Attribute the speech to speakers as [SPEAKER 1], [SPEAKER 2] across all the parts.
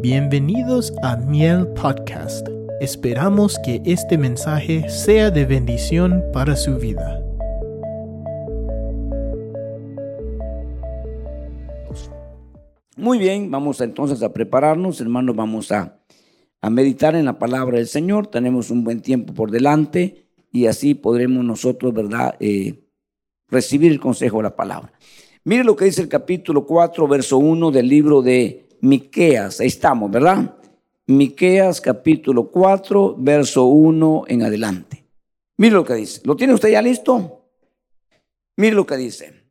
[SPEAKER 1] Bienvenidos a Miel Podcast. Esperamos que este mensaje sea de bendición para su vida.
[SPEAKER 2] Muy bien, vamos entonces a prepararnos, hermanos, vamos a, a meditar en la palabra del Señor. Tenemos un buen tiempo por delante y así podremos nosotros, ¿verdad?, eh, recibir el consejo de la palabra. Mire lo que dice el capítulo 4, verso 1 del libro de Miqueas, estamos, ¿verdad? Miqueas capítulo 4, verso 1 en adelante. Mire lo que dice. ¿Lo tiene usted ya listo? Mire lo que dice.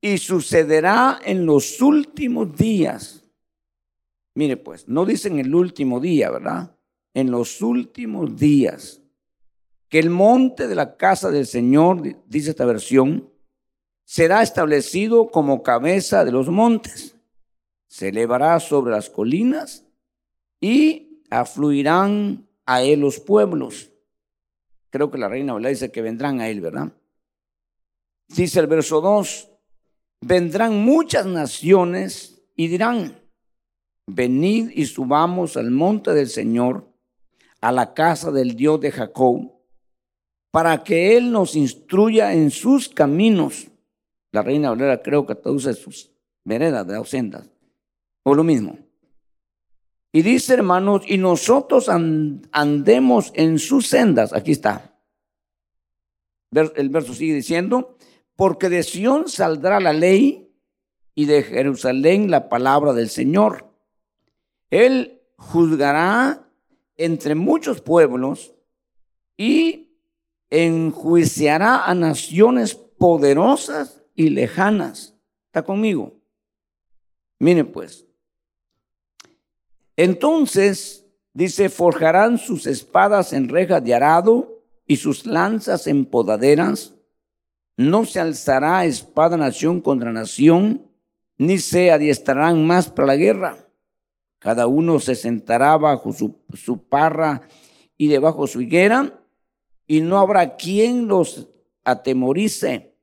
[SPEAKER 2] Y sucederá en los últimos días. Mire pues, no dice en el último día, ¿verdad? En los últimos días. Que el monte de la casa del Señor, dice esta versión, será establecido como cabeza de los montes se elevará sobre las colinas y afluirán a él los pueblos. Creo que la reina Valera dice que vendrán a él, ¿verdad? Dice el verso 2, vendrán muchas naciones y dirán, venid y subamos al monte del Señor, a la casa del Dios de Jacob, para que Él nos instruya en sus caminos. La reina Valera creo que traduce sus veredas de sendas o lo mismo. Y dice, hermanos, y nosotros andemos en sus sendas. Aquí está. El verso sigue diciendo, porque de Sión saldrá la ley y de Jerusalén la palabra del Señor. Él juzgará entre muchos pueblos y enjuiciará a naciones poderosas y lejanas. ¿Está conmigo? Miren pues, entonces, dice, forjarán sus espadas en rejas de arado y sus lanzas en podaderas. No se alzará espada nación contra nación, ni se adiestrarán más para la guerra. Cada uno se sentará bajo su, su parra y debajo su higuera, y no habrá quien los atemorice,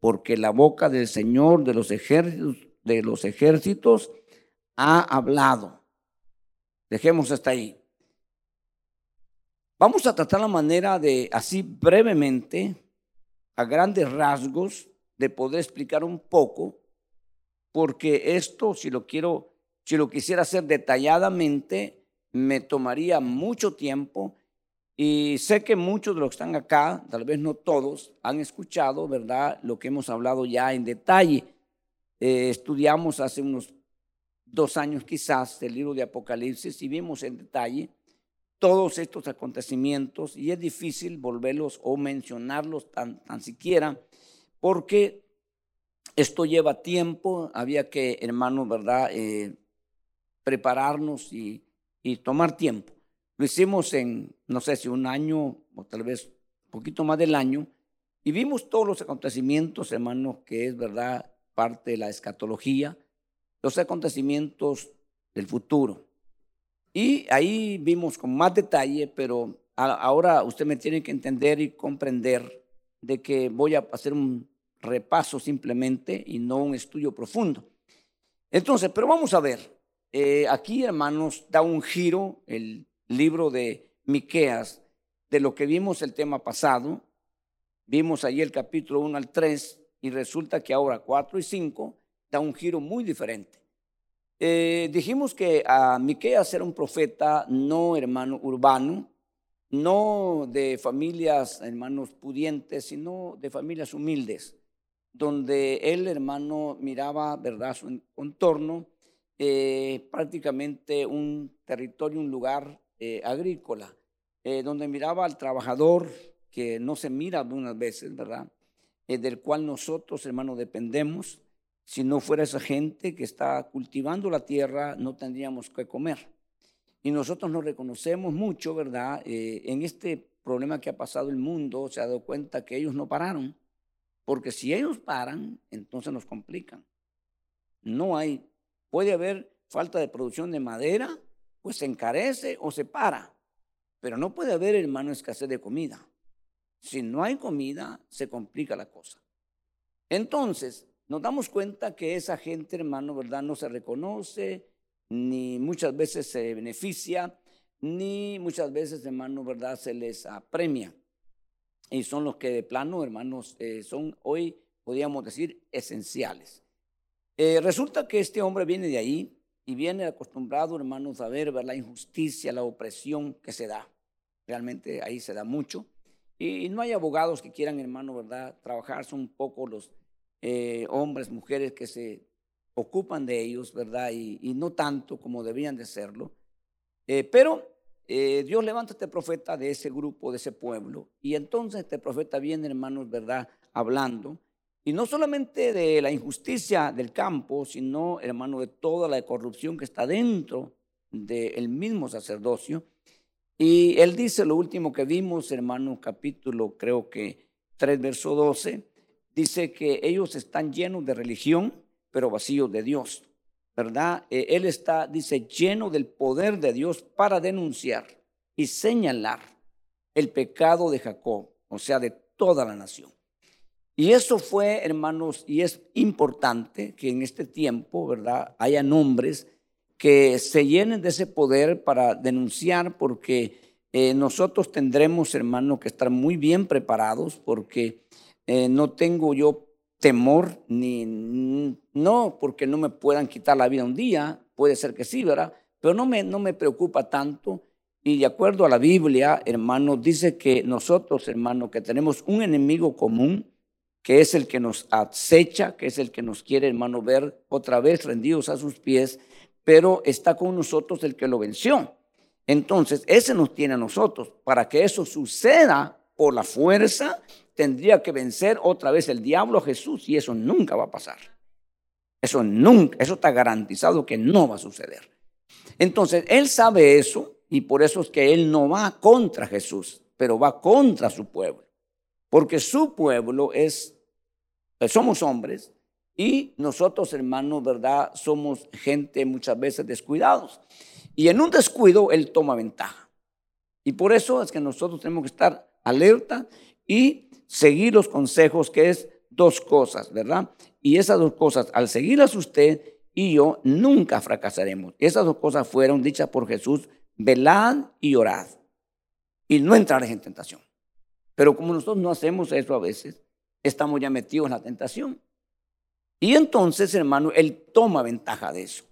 [SPEAKER 2] porque la boca del Señor de los ejércitos, de los ejércitos ha hablado. Dejemos hasta ahí. Vamos a tratar la manera de, así brevemente, a grandes rasgos, de poder explicar un poco, porque esto, si lo quiero, si lo quisiera hacer detalladamente, me tomaría mucho tiempo. Y sé que muchos de los que están acá, tal vez no todos, han escuchado, ¿verdad?, lo que hemos hablado ya en detalle. Eh, estudiamos hace unos dos años quizás del libro de Apocalipsis y vimos en detalle todos estos acontecimientos y es difícil volverlos o mencionarlos tan, tan siquiera porque esto lleva tiempo, había que, hermanos, ¿verdad?, eh, prepararnos y, y tomar tiempo. Lo hicimos en, no sé si un año o tal vez un poquito más del año, y vimos todos los acontecimientos, hermanos, que es verdad parte de la escatología, los acontecimientos del futuro. Y ahí vimos con más detalle, pero ahora usted me tiene que entender y comprender de que voy a hacer un repaso simplemente y no un estudio profundo. Entonces, pero vamos a ver, eh, aquí hermanos da un giro el libro de Miqueas de lo que vimos el tema pasado. Vimos ahí el capítulo 1 al 3 y resulta que ahora 4 y 5 da un giro muy diferente. Eh, dijimos que a Miqueas era un profeta no hermano urbano, no de familias hermanos pudientes, sino de familias humildes, donde él hermano miraba, verdad, su entorno, eh, prácticamente un territorio, un lugar eh, agrícola, donde miraba al trabajador que no se mira algunas veces, ¿verdad? del cual nosotros, hermanos, dependemos si no fuera esa gente que está cultivando la tierra, no tendríamos que comer. Y nosotros nos reconocemos mucho, ¿verdad? Eh, en este problema que ha pasado el mundo, se ha dado cuenta que ellos no pararon. Porque si ellos paran, entonces nos complican. No hay, puede haber falta de producción de madera, pues se encarece o se para. Pero no puede haber, hermano, escasez de comida. Si no hay comida, se complica la cosa. Entonces, nos damos cuenta que esa gente, hermano, ¿verdad? No se reconoce, ni muchas veces se beneficia, ni muchas veces, hermano, ¿verdad? Se les apremia. Y son los que de plano, hermanos, eh, son hoy, podríamos decir, esenciales. Eh, resulta que este hombre viene de ahí y viene acostumbrado, hermanos, a ver, ver la injusticia, la opresión que se da. Realmente ahí se da mucho. Y no hay abogados que quieran, hermano, ¿verdad? Trabajar, son un poco los eh, hombres, mujeres que se ocupan de ellos, ¿verdad? Y, no tanto como debían de serlo. Eh, pero eh, Dios levanta a este profeta de ese grupo, de ese pueblo. Y entonces este profeta viene, hermanos, ¿verdad? Hablando. Y no solamente de la injusticia del campo, sino, hermano, de toda la corrupción que está dentro del mismo sacerdocio. Y él dice lo último que vimos, hermano, capítulo creo que 3, verso 12, dice que ellos están llenos de religión, pero vacíos de Dios, ¿verdad? Eh, él está, dice, lleno del poder de Dios para denunciar y señalar el pecado de Jacob, o sea, de toda la nación. Y eso fue, hermanos, y es importante que en este tiempo, ¿verdad?, haya nombres que se llenen de ese poder para denunciar, porque eh, nosotros tendremos, hermanos, que estar muy bien preparados, porque eh, no tengo yo temor, ni no porque no me puedan quitar la vida un día, puede ser que sí, ¿verdad? Pero no me, no me preocupa tanto. Y de acuerdo a la Biblia, hermano, dice que nosotros, hermano, que tenemos un enemigo común, que es el que nos acecha, que es el que nos quiere, hermano, ver otra vez rendidos a sus pies, pero está con nosotros el que lo venció. Entonces, ese nos tiene a nosotros. Para que eso suceda por la fuerza, tendría que vencer otra vez el diablo a Jesús y eso nunca va a pasar. Eso nunca, eso está garantizado que no va a suceder. Entonces, él sabe eso y por eso es que él no va contra Jesús, pero va contra su pueblo. Porque su pueblo es, pues, somos hombres y nosotros, hermanos, ¿verdad? Somos gente muchas veces descuidados. Y en un descuido, él toma ventaja. Y por eso es que nosotros tenemos que estar alerta y seguir los consejos, que es dos cosas, ¿verdad? Y esas dos cosas, al seguirlas usted y yo, nunca fracasaremos. Esas dos cosas fueron dichas por Jesús, velad y orad. Y no entrar en tentación. Pero como nosotros no hacemos eso a veces, estamos ya metidos en la tentación. Y entonces, hermano, Él toma ventaja de eso.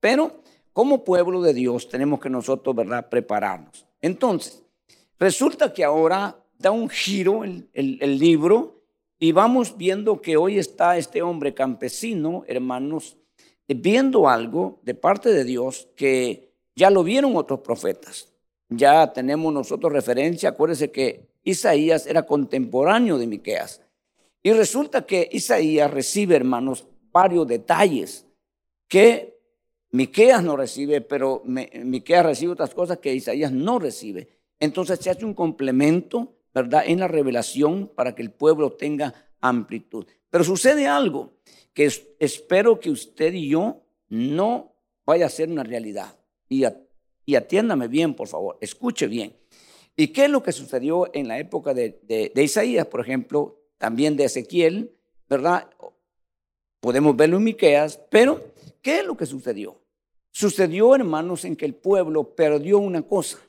[SPEAKER 2] Pero como pueblo de Dios tenemos que nosotros, ¿verdad?, prepararnos. Entonces, resulta que ahora da un giro el, el, libro y vamos viendo que hoy está este hombre campesino, hermanos, viendo algo de parte de Dios que ya lo vieron otros profetas. Ya tenemos nosotros referencia, acuérdense que Isaías era contemporáneo de Miqueas. Y resulta que Isaías recibe, hermanos, varios detalles que Miqueas no recibe, pero Miqueas recibe otras cosas que Isaías no recibe. Entonces se hace un complemento ¿verdad? En la revelación para que el pueblo tenga amplitud. Pero sucede algo que espero que usted y yo no vaya a ser una realidad. Y, atiéndame bien, por favor, escuche bien. ¿Y qué es lo que sucedió en la época de, de Isaías, por ejemplo, también de Ezequiel, verdad? Podemos verlo en Miqueas, pero ¿qué es lo que sucedió? Sucedió, hermanos, en que el pueblo perdió una cosa.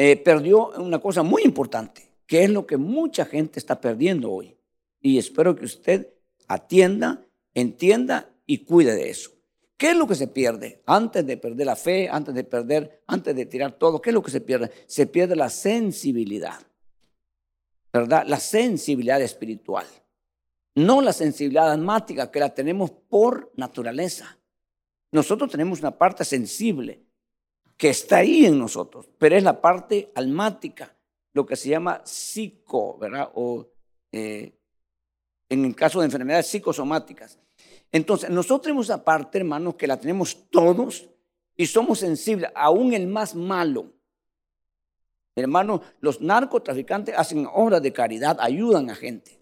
[SPEAKER 2] Eh, perdió una cosa muy importante, que es lo que mucha gente está perdiendo hoy. Y espero que usted atienda, entienda y cuide de eso. ¿Qué es lo que se pierde? Antes de perder la fe, antes de perder, antes de tirar todo, ¿qué es lo que se pierde? Se pierde la sensibilidad, ¿verdad? La sensibilidad espiritual. No la sensibilidad almática que la tenemos por naturaleza. Nosotros tenemos una parte sensible, que está ahí en nosotros, pero es la parte almática, lo que se llama psico, ¿verdad? O eh, en el caso de enfermedades psicosomáticas. Entonces, nosotros tenemos esa parte, hermanos, que la tenemos todos y somos sensibles, aún el más malo. Hermanos, los narcotraficantes hacen obras de caridad, ayudan a gente.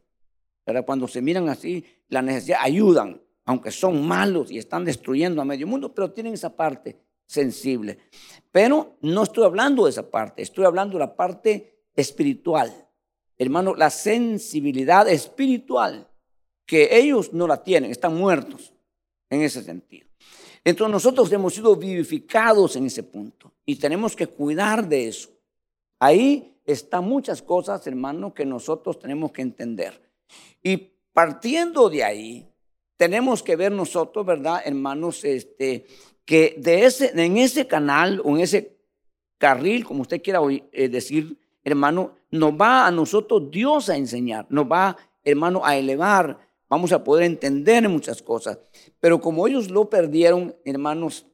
[SPEAKER 2] Pero cuando se miran así, la necesidad, ayudan, aunque son malos y están destruyendo a medio mundo, pero tienen esa parte sensible. Pero no estoy hablando de esa parte, estoy hablando de la parte espiritual. Hermano, la sensibilidad espiritual, que ellos no la tienen, están muertos en ese sentido. Entonces nosotros hemos sido vivificados en ese punto y tenemos que cuidar de eso. Ahí están muchas cosas, hermano, que nosotros tenemos que entender. Y partiendo de ahí, tenemos que ver nosotros, ¿verdad, hermanos? Este, que de ese, en ese canal o en ese carril, como usted quiera eh, decir, hermano, nos va a nosotros Dios a enseñar, nos va, hermano, a elevar, vamos a poder entender muchas cosas. Pero como ellos lo perdieron, hermanos,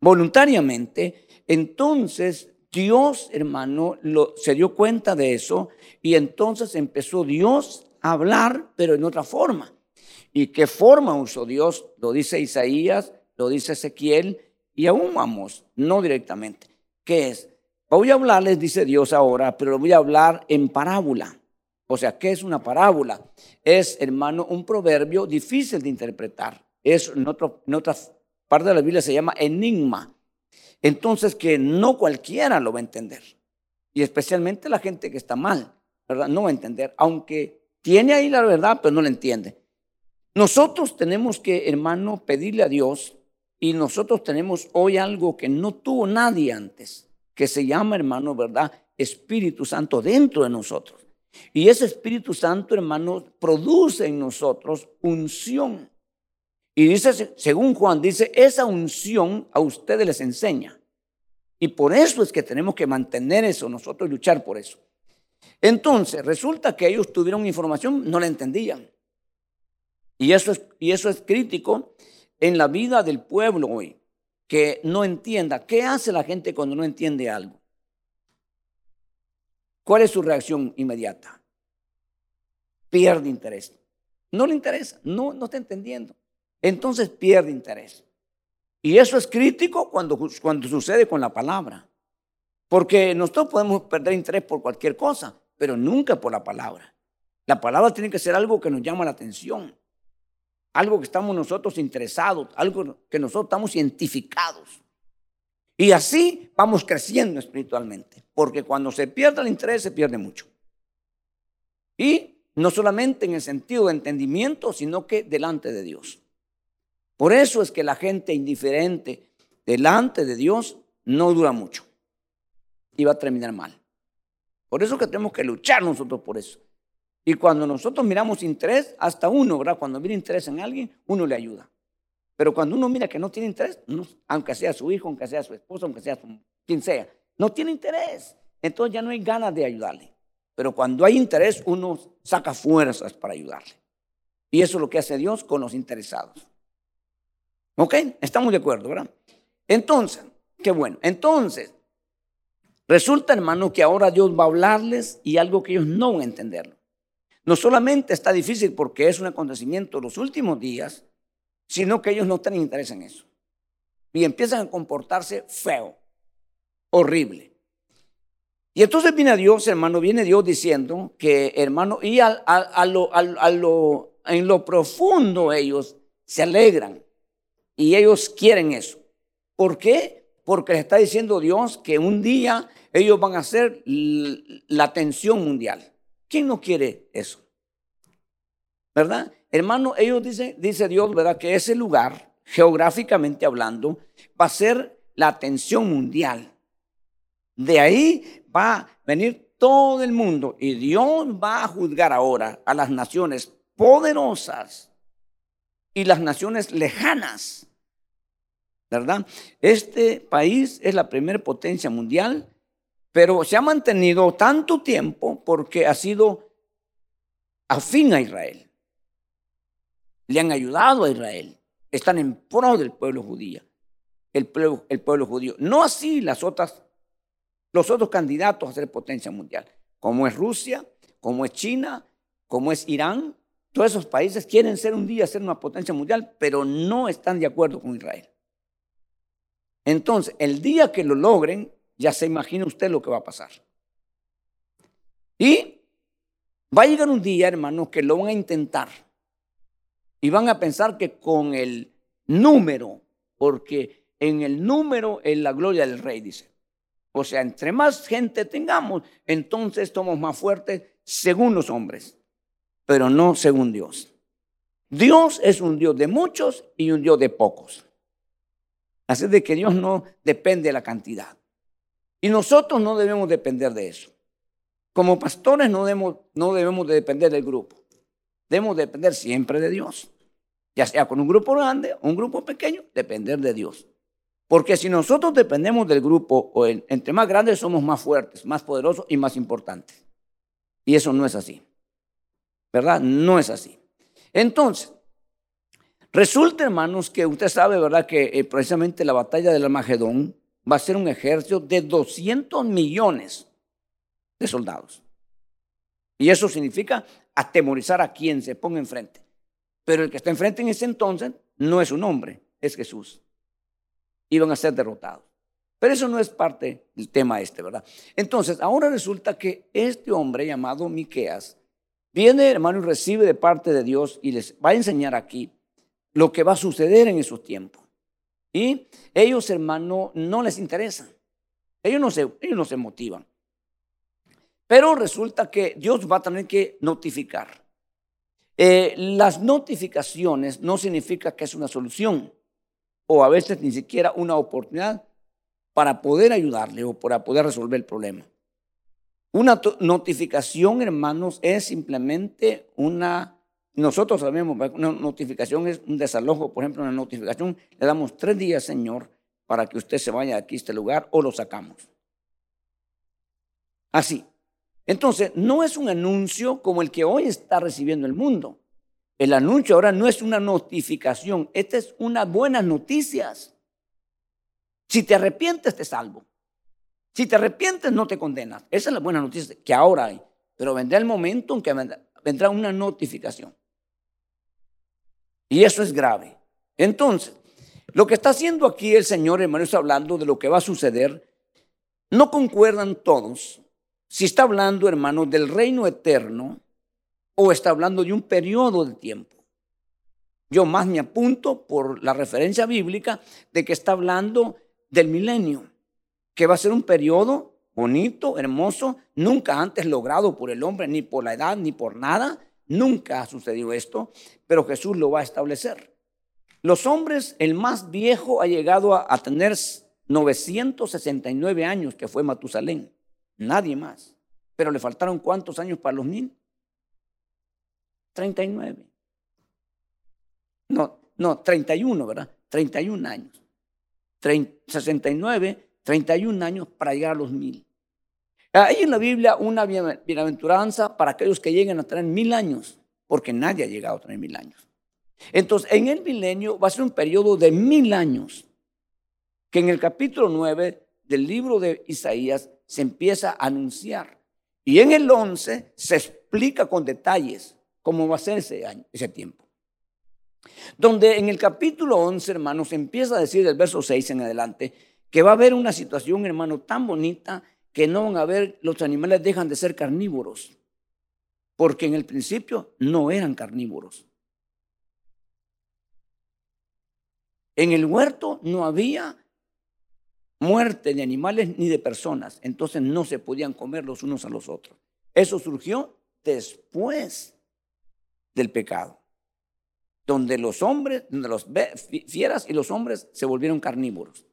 [SPEAKER 2] voluntariamente, entonces Dios, hermano, se dio cuenta de eso y entonces empezó Dios a hablar, pero en otra forma. ¿Y qué forma usó Dios? Lo dice Isaías, lo dice Ezequiel y aún vamos, no directamente. ¿Qué es? Voy a hablarles, dice Dios ahora, pero lo voy a hablar en parábola. O sea, ¿qué es una parábola? Es, hermano, un proverbio difícil de interpretar. Es en, en otra parte de la Biblia se llama enigma. Entonces, que no cualquiera lo va a entender. Y especialmente la gente que está mal, ¿verdad? No va a entender, aunque tiene ahí la verdad, pero no la entiende. Nosotros tenemos que, hermano, pedirle a Dios y nosotros tenemos hoy algo que no tuvo nadie antes, que se llama, hermano, ¿verdad? Espíritu Santo dentro de nosotros. Y ese Espíritu Santo, hermano, produce en nosotros unción. Y dice, según Juan, dice, esa unción a ustedes les enseña. Y por eso es que tenemos que mantener eso, nosotros luchar por eso. Entonces, resulta que ellos tuvieron información, no la entendían. Y eso es, y eso es crítico en la vida del pueblo hoy, que no entienda. ¿Qué hace la gente cuando no entiende algo? ¿Cuál es su reacción inmediata? Pierde interés. No le interesa, no, no está entendiendo. Entonces pierde interés. Y eso es crítico cuando, cuando sucede con la palabra. Porque nosotros podemos perder interés por cualquier cosa, pero nunca por la palabra. La palabra tiene que ser algo que nos llama la atención algo que estamos nosotros interesados, algo que nosotros estamos identificados. Y así vamos creciendo espiritualmente, porque cuando se pierde el interés se pierde mucho. Y no solamente en el sentido de entendimiento, sino que delante de Dios. Por eso es que la gente indiferente delante de Dios no dura mucho y va a terminar mal. Por eso que tenemos que luchar nosotros por eso. Y cuando nosotros miramos interés, hasta uno, ¿verdad? Cuando mira interés en alguien, uno le ayuda. Pero cuando uno mira que no tiene interés, aunque sea su hijo, aunque sea su esposo, aunque sea quien sea, no tiene interés, entonces ya no hay ganas de ayudarle. Pero cuando hay interés, uno saca fuerzas para ayudarle. Y eso es lo que hace Dios con los interesados. ¿Ok? Estamos de acuerdo, ¿verdad? Entonces, qué bueno. Entonces, resulta, hermano, que ahora Dios va a hablarles y algo que ellos no van a entenderlo. No solamente está difícil porque es un acontecimiento de los últimos días, sino que ellos no tienen interés en eso. Y empiezan a comportarse feo, horrible. Y entonces viene Dios, hermano, viene Dios diciendo que, hermano, y en lo profundo ellos se alegran y ellos quieren eso. ¿Por qué? Porque les está diciendo Dios que un día ellos van a ser la atención mundial. ¿Quién no quiere eso? ¿Verdad? Hermano, ellos dicen, dice Dios, ¿verdad? Que ese lugar, geográficamente hablando, va a ser la atención mundial. De ahí va a venir todo el mundo y Dios va a juzgar ahora a las naciones poderosas y las naciones lejanas. ¿Verdad? Este país es la primera potencia mundial pero se ha mantenido tanto tiempo porque ha sido afín a Israel. Le han ayudado a Israel. Están en pro del pueblo judío. El pueblo, el pueblo judío. No así las otras, los otros candidatos a ser potencia mundial, como es Rusia, como es China, como es Irán. Todos esos países quieren ser un día ser una potencia mundial, pero no están de acuerdo con Israel. Entonces, el día que lo logren, ya se imagina usted lo que va a pasar. Y va a llegar un día, hermano, que lo van a intentar. Y van a pensar que con el número, porque en el número es la gloria del rey, dice. O sea, entre más gente tengamos, entonces somos más fuertes según los hombres, pero no según Dios. Dios es un Dios de muchos y un Dios de pocos. Así de que Dios no depende de la cantidad. Y nosotros no debemos depender de eso. Como pastores no debemos, no debemos de depender del grupo. Debemos depender siempre de Dios. Ya sea con un grupo grande o un grupo pequeño, depender de Dios. Porque si nosotros dependemos del grupo, o entre más grandes somos más fuertes, más poderosos y más importantes. Y eso no es así. ¿Verdad? No es así. Entonces, resulta, hermanos, que usted sabe, ¿verdad? Que eh, precisamente la batalla del Armagedón va a ser un ejército de 200 millones de soldados. Y eso significa atemorizar a quien se ponga enfrente. Pero el que está enfrente en ese entonces no es un hombre, es Jesús. Iban a ser derrotados. Pero eso no es parte del tema este, ¿verdad? Entonces, ahora resulta que este hombre llamado Miqueas viene, hermano, y recibe de parte de Dios y les va a enseñar aquí lo que va a suceder en esos tiempos. Y ellos, hermano, no les interesa. Ellos no se, ellos no se motivan. Pero resulta que Dios va a tener que notificar. Eh, las notificaciones no significa que es una solución o a veces ni siquiera una oportunidad para poder ayudarle o para poder resolver el problema. Una notificación, hermanos, es simplemente una, nosotros sabemos, una notificación es un desalojo, por ejemplo, una notificación, le damos tres días, Señor, para que usted se vaya aquí a este lugar o lo sacamos. Así. Entonces, no es un anuncio como el que hoy está recibiendo el mundo. El anuncio ahora no es una notificación, esta es una buenas noticias. Si te arrepientes, te salvo. Si te arrepientes, no te condenas. Esa es la buena noticia que ahora hay. Pero vendrá el momento en que vendrá una notificación. Y eso es grave. Entonces, lo que está haciendo aquí el Señor, hermano, está hablando de lo que va a suceder. No concuerdan todos si está hablando, hermano, del reino eterno o está hablando de un periodo de tiempo. Yo más me apunto por la referencia bíblica de que está hablando del milenio, que va a ser un periodo bonito, hermoso, nunca antes logrado por el hombre, ni por la edad, ni por nada. Nunca ha sucedido esto, pero Jesús lo va a establecer. Los hombres, el más viejo ha llegado a, tener 969 años, que fue Matusalén. Nadie más. Pero le faltaron cuántos años para los mil? 39. No, no, 31, ¿verdad? 31 años. 69, 31 años para llegar a los mil. Hay en la Biblia una bienaventuranza para aquellos que lleguen a tener mil años, porque nadie ha llegado a tener mil años. Entonces, en el milenio va a ser un periodo de mil años, que en el capítulo 9 del libro de Isaías se empieza a anunciar. Y en el 11 se explica con detalles cómo va a ser ese, año, ese tiempo. Donde en el capítulo 11, hermanos, empieza a decir del verso 6 en adelante que va a haber una situación, hermano, tan bonita que no van a ver, los animales dejan de ser carnívoros, porque en el principio no eran carnívoros. En el huerto no había muerte de animales ni de personas. Entonces no se podían comer los unos a los otros. Eso surgió después del pecado, donde los hombres, donde los fieras y los hombres se volvieron carnívoros.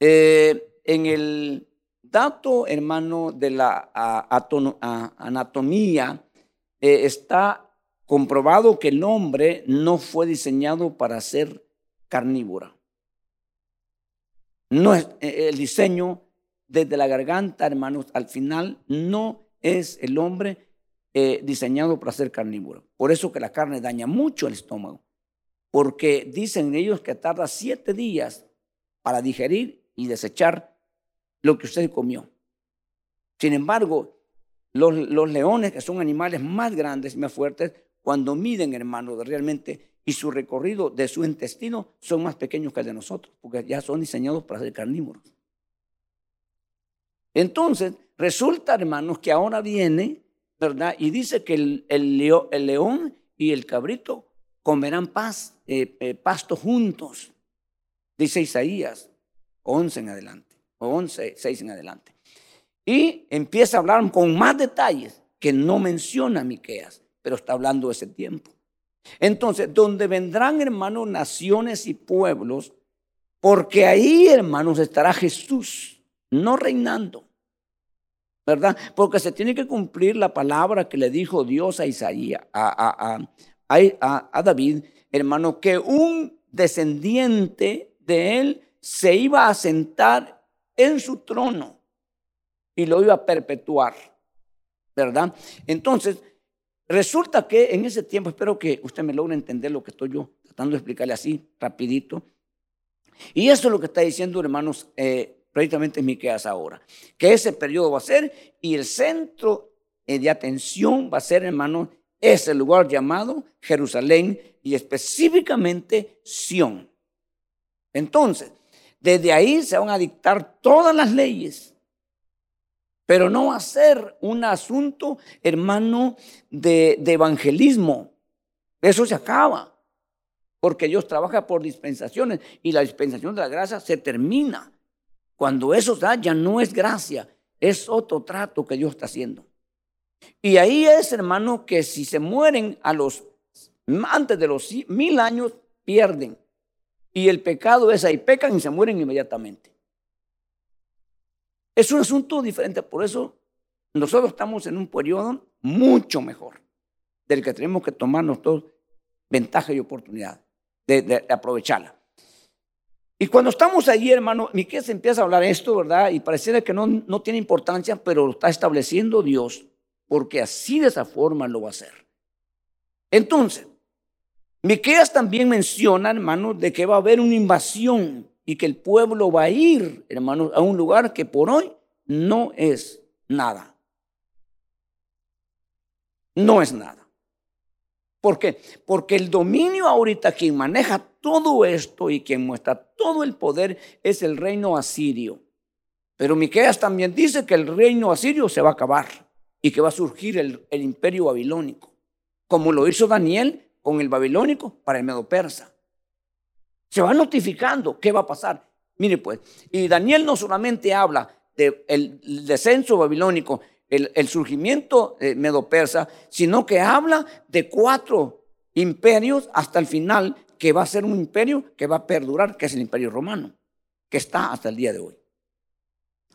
[SPEAKER 2] Eh, en el dato, hermano, de la anatomía, eh, está comprobado que el hombre no fue diseñado para ser carnívoro. No es eh, el diseño desde la garganta, hermanos, al final no es el hombre eh, diseñado para ser carnívoro. Por eso que la carne daña mucho el estómago, porque dicen ellos que tarda siete días para digerir y desechar lo que usted comió. Sin embargo, los, leones, que son animales más grandes y más fuertes, cuando miden, hermanos, realmente y su recorrido de su intestino son más pequeños que el de nosotros, porque ya son diseñados para ser carnívoros. Entonces, resulta, hermanos, que ahora viene, ¿verdad? Y dice que el, el, león y el cabrito comerán paz, eh, eh, pasto juntos, dice Isaías 11 en adelante, o 11, 6 en adelante. Y empieza a hablar con más detalles que no menciona Miqueas, pero está hablando de ese tiempo. Entonces, donde vendrán, hermanos, naciones y pueblos Porque ahí, hermanos, estará Jesús, no reinando. ¿Verdad? Porque se tiene que cumplir la palabra que le dijo Dios a Isaías, a, a David, hermano, que un descendiente de él se iba a sentar en su trono y lo iba a perpetuar. ¿Verdad? Entonces, resulta que en ese tiempo, espero que usted me logre entender lo que estoy yo tratando de explicarle así, rapidito. Y eso es lo que está diciendo, hermanos, eh, prácticamente Miqueas ahora, que ese periodo va a ser y el centro eh, de atención va a ser, hermanos, ese lugar llamado Jerusalén y específicamente Sión. Entonces, desde ahí se van a dictar todas las leyes, pero no va a ser un asunto, hermano, de, evangelismo. Eso se acaba, porque Dios trabaja por dispensaciones y la dispensación de la gracia se termina. Cuando eso da, ya no es gracia, es otro trato que Dios está haciendo. Y ahí es, hermano, que si se mueren a los antes de los mil años, pierden. Y el pecado es ahí, pecan y se mueren inmediatamente. Es un asunto diferente, por eso nosotros estamos en un periodo mucho mejor del que tenemos que tomarnos ventaja y oportunidad de, aprovecharla. Y cuando estamos ahí, hermano, se empieza a hablar esto, ¿verdad? Y pareciera que no, no tiene importancia, pero lo está estableciendo Dios, porque así de esa forma lo va a hacer. Entonces, Miqueas también menciona, hermano, de que va a haber una invasión y que el pueblo va a ir, hermano, a un lugar que por hoy no es nada. No es nada. ¿Por qué? Porque el dominio ahorita, quien maneja todo esto y quien muestra todo el poder es el reino asirio. Pero Miqueas también dice que el reino asirio se va a acabar y que va a surgir el, el imperio babilónico, como lo hizo Daniel con el babilónico para el medo persa. Se va notificando qué va a pasar. Mire pues, y Daniel no solamente habla del descenso babilónico, el, surgimiento medo persa, sino que habla de cuatro imperios hasta el final, que va a ser un imperio que va a perdurar, que es el imperio romano, que está hasta el día de hoy.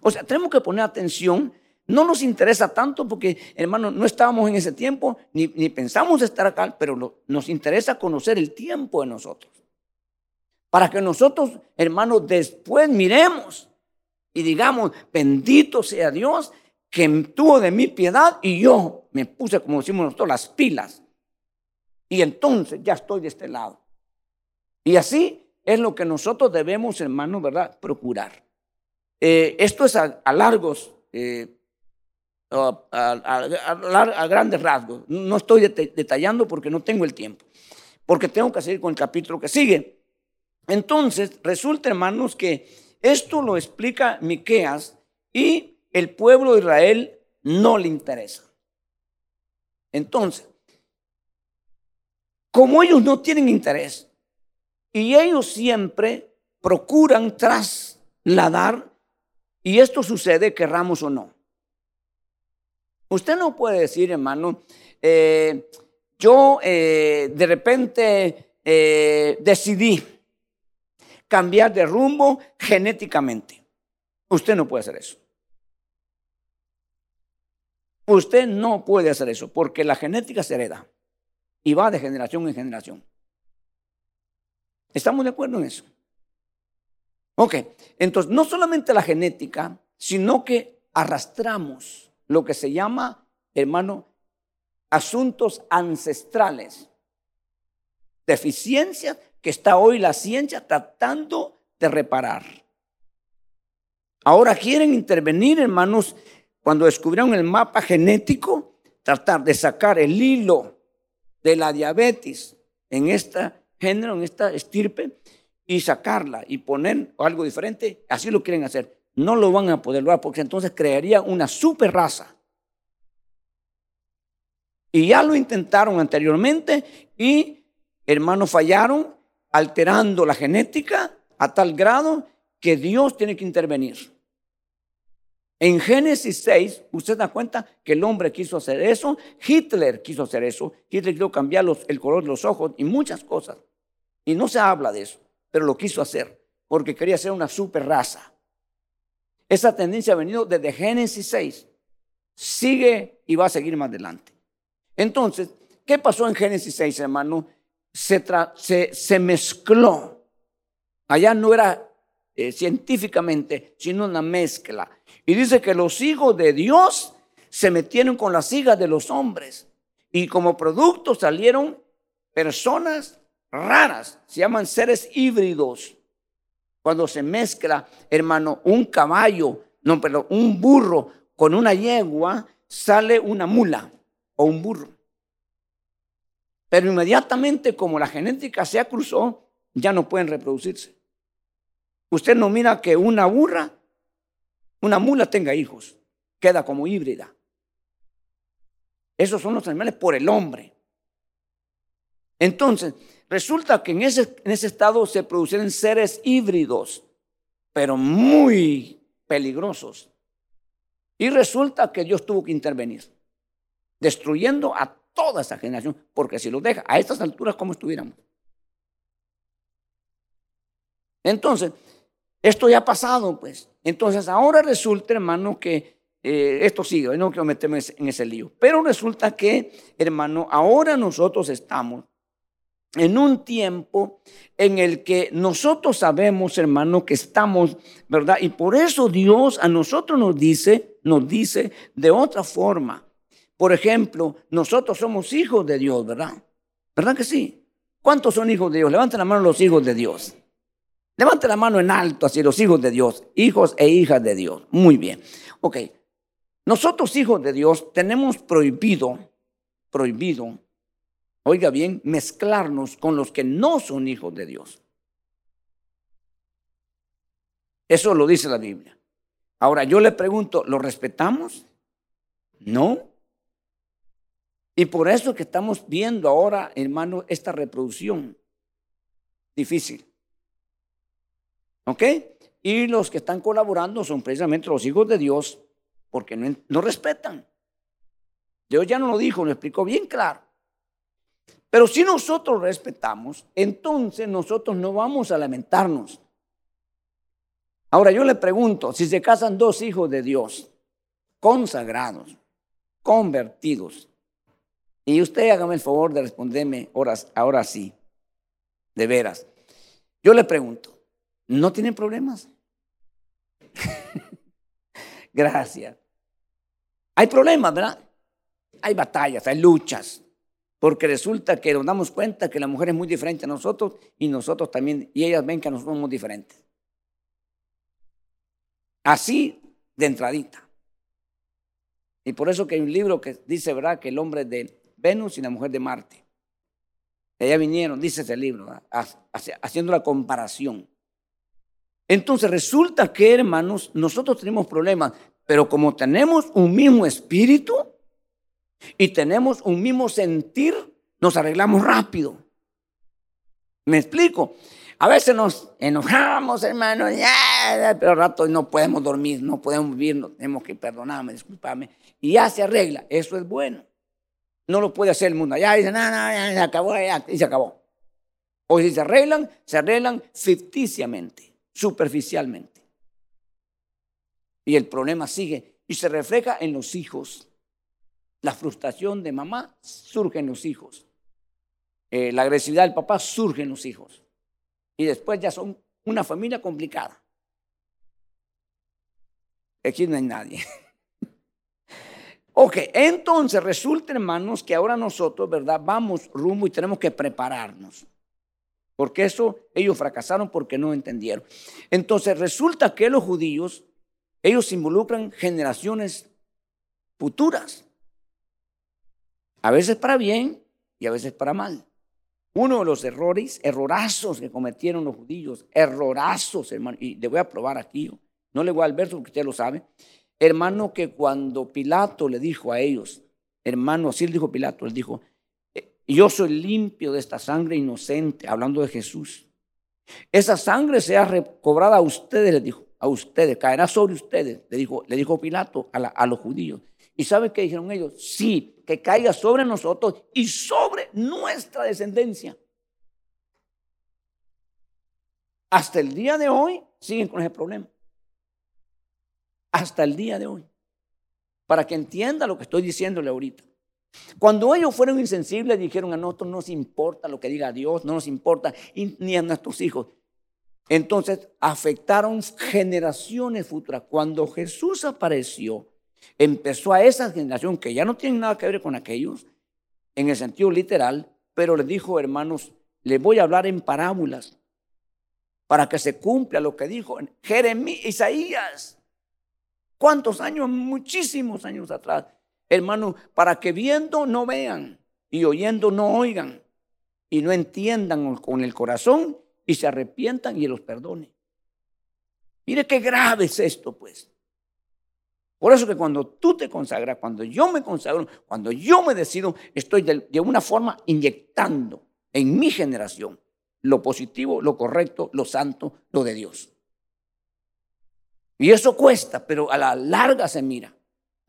[SPEAKER 2] O sea, tenemos que poner atención no nos interesa tanto porque, hermano, no estábamos en ese tiempo, ni, pensamos estar acá, pero nos interesa conocer el tiempo de nosotros. Para que nosotros, hermanos, después miremos y digamos, bendito sea Dios que tuvo de mi piedad y yo me puse, como decimos nosotros, las pilas. Y entonces ya estoy de este lado. Y así es lo que nosotros debemos, hermanos, ¿verdad? Procurar. Eh, esto es a, largos eh, a, grandes rasgos. No estoy detallando porque no tengo el tiempo, porque tengo que seguir con el capítulo que sigue. Entonces, resulta, hermanos, que esto lo explica Miqueas y el pueblo de Israel no le interesa. Entonces, como ellos no tienen interés y ellos siempre procuran trasladar, y esto sucede, querramos o no, Usted no puede decir, hermano, eh, yo eh, de repente eh, decidí cambiar de rumbo genéticamente. Usted no puede hacer eso. Usted no puede hacer eso porque la genética se hereda y va de generación en generación. ¿Estamos de acuerdo en eso? Ok, entonces no solamente la genética, sino que arrastramos lo que se llama, hermano, asuntos ancestrales, deficiencias que está hoy la ciencia tratando de reparar. Ahora quieren intervenir, hermanos, cuando descubrieron el mapa genético, tratar de sacar el hilo de la diabetes en este género, en esta estirpe, y sacarla y poner algo diferente, así lo quieren hacer no lo van a poder lograr porque entonces crearía una super raza. Y ya lo intentaron anteriormente y hermanos fallaron alterando la genética a tal grado que Dios tiene que intervenir. En Génesis 6, usted da cuenta que el hombre quiso hacer eso, Hitler quiso hacer eso, Hitler quiso cambiar el color de los ojos y muchas cosas. Y no se habla de eso, pero lo quiso hacer. porque quería ser una super raza. Esa tendencia ha venido desde Génesis 6. Sigue y va a seguir más adelante. Entonces, ¿qué pasó en Génesis 6, hermano? Se, se, mezcló. Allá no era eh, científicamente, sino una mezcla. Y dice que los hijos de Dios se metieron con las hijas de los hombres. Y como producto salieron personas raras, se llaman seres híbridos. Cuando se mezcla, hermano, un caballo, no, pero un burro con una yegua, sale una mula o un burro. Pero inmediatamente como la genética se cruzó, ya no pueden reproducirse. Usted no mira que una burra, una mula tenga hijos, queda como híbrida. Esos son los animales por el hombre. Entonces, resulta que en ese, en ese estado se producen seres híbridos, pero muy peligrosos. Y resulta que Dios tuvo que intervenir, destruyendo a toda esa generación, porque si lo deja a estas alturas, ¿cómo estuviéramos? Entonces, esto ya ha pasado, pues. Entonces, ahora resulta, hermano, que eh, esto sigue, no quiero meterme en ese lío. Pero resulta que, hermano, ahora nosotros estamos en un tiempo en el que nosotros sabemos, hermano, que estamos, ¿verdad? Y por eso Dios a nosotros nos dice, nos dice de otra forma. Por ejemplo, nosotros somos hijos de Dios, ¿verdad? ¿Verdad que sí? ¿Cuántos son hijos de Dios? Levanten la mano los hijos de Dios. Levanten la mano en alto, así los hijos de Dios, hijos e hijas de Dios. Muy bien. Ok. Nosotros, hijos de Dios, tenemos prohibido, prohibido, oiga bien, mezclarnos con los que no son hijos de Dios. Eso lo dice la Biblia. Ahora yo le pregunto, ¿lo respetamos? No. Y por eso que estamos viendo ahora, hermano, esta reproducción difícil. ¿Ok? Y los que están colaborando son precisamente los hijos de Dios, porque no, respetan. Dios ya no lo dijo, lo explicó bien claro. Pero si nosotros respetamos, entonces nosotros no vamos a lamentarnos. Ahora yo le pregunto, si se casan dos hijos de Dios, consagrados, convertidos, y usted hágame el favor de responderme ahora, ahora sí, de veras. Yo le pregunto, ¿no tienen problemas? Gracias. Hay problemas, ¿verdad? Hay batallas, hay luchas, porque resulta que nos damos cuenta que la mujer es muy diferente a nosotros y nosotros también, y ellas ven que nosotros somos diferentes. Así de entradita. Y por eso que hay un libro que dice, ¿verdad?, que el hombre de Venus y la mujer de Marte. Allá vinieron, dice ese libro, haciendo la comparación. Entonces resulta que, hermanos, nosotros tenemos problemas, pero como tenemos un mismo espíritu y tenemos un mismo sentir, nos arreglamos rápido. ¿Me explico? A veces nos enojamos, hermanos, pero al rato no podemos dormir, no podemos vivir, tenemos que perdonarme, disculparme, y ya se arregla. Eso es bueno. No lo puede hacer el mundo. Ya dicen, no, no, ya se acabó, ya, y se acabó. O si se arreglan, se arreglan ficticiamente, superficialmente. Y el problema sigue y se refleja en los hijos. La frustración de mamá surge en los hijos. Eh, la agresividad del papá surge en los hijos. Y después ya son una familia complicada. Aquí no hay nadie. Ok, entonces resulta, hermanos, que ahora nosotros, ¿verdad? Vamos rumbo y tenemos que prepararnos. Porque eso ellos fracasaron porque no entendieron. Entonces resulta que los judíos, ellos involucran generaciones futuras. A veces para bien y a veces para mal. Uno de los errores, errorazos que cometieron los judíos, errorazos, hermano, y le voy a probar aquí, no le voy al verso porque usted lo sabe, Hermano, que cuando Pilato le dijo a ellos, hermano, así le dijo Pilato, le dijo, eh, yo soy limpio de esta sangre inocente, hablando de Jesús. Esa sangre sea recobrada a ustedes, le dijo, a ustedes, caerá sobre ustedes, le dijo, le dijo Pilato a, a los judíos. ¿Y sabe qué dijeron ellos? Sí, que caiga sobre nosotros y sobre nuestra descendencia. hasta el día de hoy siguen con ese problema. Hasta el día de hoy. Para que entienda lo que estoy diciéndole ahorita. Cuando ellos fueron insensibles, dijeron a nosotros no nos importa lo que diga Dios, no nos importa, ni a nuestros hijos. Entonces afectaron generaciones futuras. Cuando Jesús apareció, empezó a esa generación que ya no tiene nada que ver con aquellos, en el sentido literal, pero les dijo, hermanos, les voy a hablar en parábolas para que se cumpla lo que dijo Jeremías, Isaías. ¿Cuántos años? Muchísimos años atrás. Hermanos, para que viendo no vean y oyendo no oigan y no entiendan con el corazón y se arrepientan y los perdone. Mire qué grave es esto, pues. Por eso que cuando tú te consagras, cuando yo me consagro, cuando yo me decido, estoy de, de una forma inyectando en mi generación lo positivo, lo correcto, lo santo, lo de Dios. Y eso cuesta, pero a la larga se mira.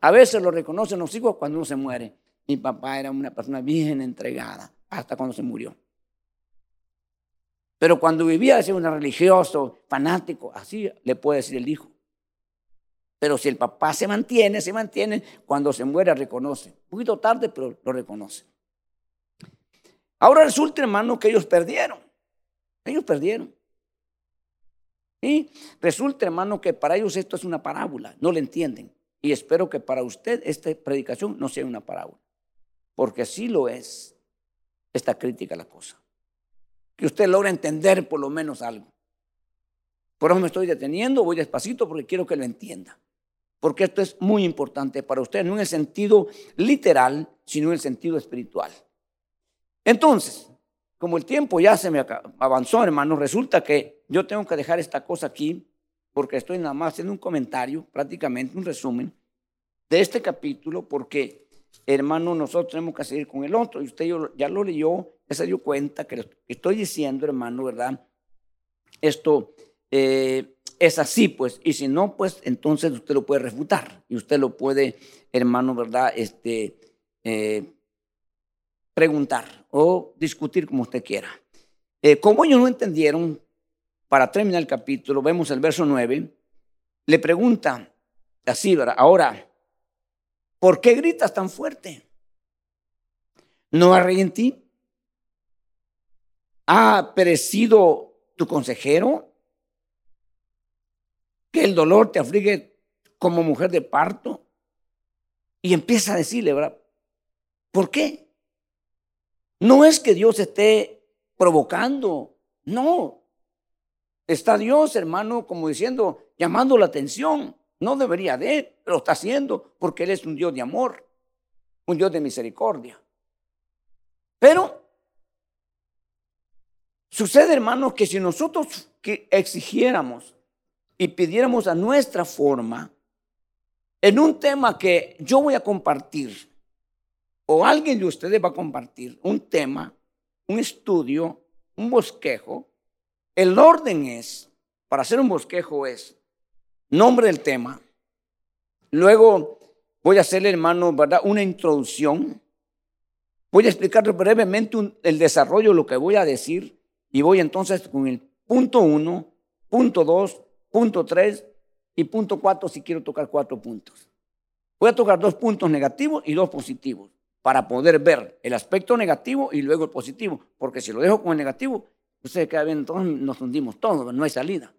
[SPEAKER 2] A veces lo reconocen los hijos cuando uno se muere. Mi papá era una persona bien entregada hasta cuando se murió. Pero cuando vivía, decía un religioso, fanático, así le puede decir el hijo. Pero si el papá se mantiene, se mantiene, cuando se muere reconoce. Un poquito tarde, pero lo reconoce. Ahora resulta, hermano, que ellos perdieron. Ellos perdieron. Y resulta, hermano, que para ellos esto es una parábola. No le entienden. Y espero que para usted esta predicación no sea una parábola. Porque así lo es. Esta crítica a la cosa que usted logra entender por lo menos algo. Por eso me estoy deteniendo, voy despacito porque quiero que lo entienda. Porque esto es muy importante para usted, no en el sentido literal, sino en el sentido espiritual. Entonces, como el tiempo ya se me avanzó, hermano, resulta que yo tengo que dejar esta cosa aquí porque estoy nada más haciendo un comentario, prácticamente un resumen de este capítulo, porque, hermano, nosotros tenemos que seguir con el otro. Y usted ya lo leyó se dio cuenta que estoy diciendo, hermano, ¿verdad? Esto eh, es así, pues, y si no, pues entonces usted lo puede refutar y usted lo puede, hermano, ¿verdad? Este, eh, preguntar o discutir como usted quiera. Eh, como ellos no entendieron, para terminar el capítulo, vemos el verso 9, le pregunta así, ¿verdad? Ahora, ¿por qué gritas tan fuerte? ¿No hay en ti? ¿Ha perecido tu consejero? ¿Que el dolor te aflige como mujer de parto? Y empieza a decirle. ¿Por qué? No es que Dios esté provocando, no. Está Dios, hermano, como diciendo, llamando la atención. No debería de, pero está haciendo porque Él es un Dios de amor, un Dios de misericordia. Pero Sucede, hermanos, que si nosotros que exigiéramos y pidiéramos a nuestra forma, en un tema que yo voy a compartir, o alguien de ustedes va a compartir, un tema, un estudio, un bosquejo, el orden es, para hacer un bosquejo es, nombre del tema, luego voy a hacerle, hermano, ¿verdad? Una introducción, voy a explicar brevemente el desarrollo de lo que voy a decir, y voy entonces con el punto 1, punto 2, punto 3 y punto 4 si quiero tocar cuatro puntos. Voy a tocar dos puntos negativos y dos positivos para poder ver el aspecto negativo y luego el positivo. Porque si lo dejo con el negativo, ustedes queda bien, entonces nos hundimos todos, no hay salida.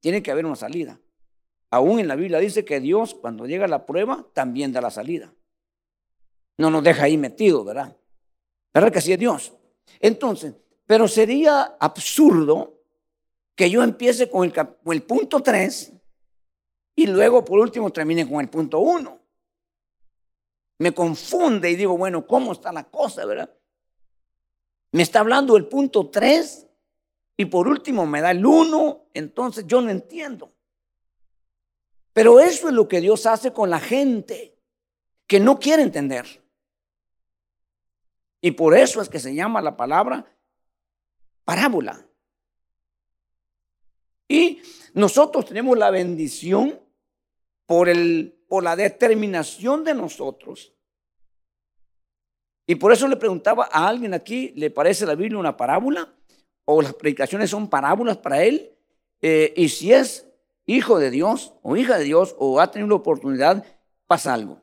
[SPEAKER 2] Tiene que haber una salida. Aún en la Biblia dice que Dios, cuando llega la prueba, también da la salida. No nos deja ahí metidos, ¿verdad? ¿Verdad que así es Dios? Entonces, pero sería absurdo que yo empiece con el, el punto 3 y luego por último termine con el punto 1. Me confunde y digo, bueno, ¿cómo está la cosa, verdad? Me está hablando el punto 3 y por último me da el 1, entonces yo no entiendo. Pero eso es lo que Dios hace con la gente que no quiere entender. Y por eso es que se llama la palabra parábola. Y nosotros tenemos la bendición por, el, por la determinación de nosotros. Y por eso le preguntaba a alguien aquí, ¿le parece la Biblia una parábola? ¿O las predicaciones son parábolas para él? eh, y si es hijo de Dios o hija de Dios o ha tenido la oportunidad, pasa algo.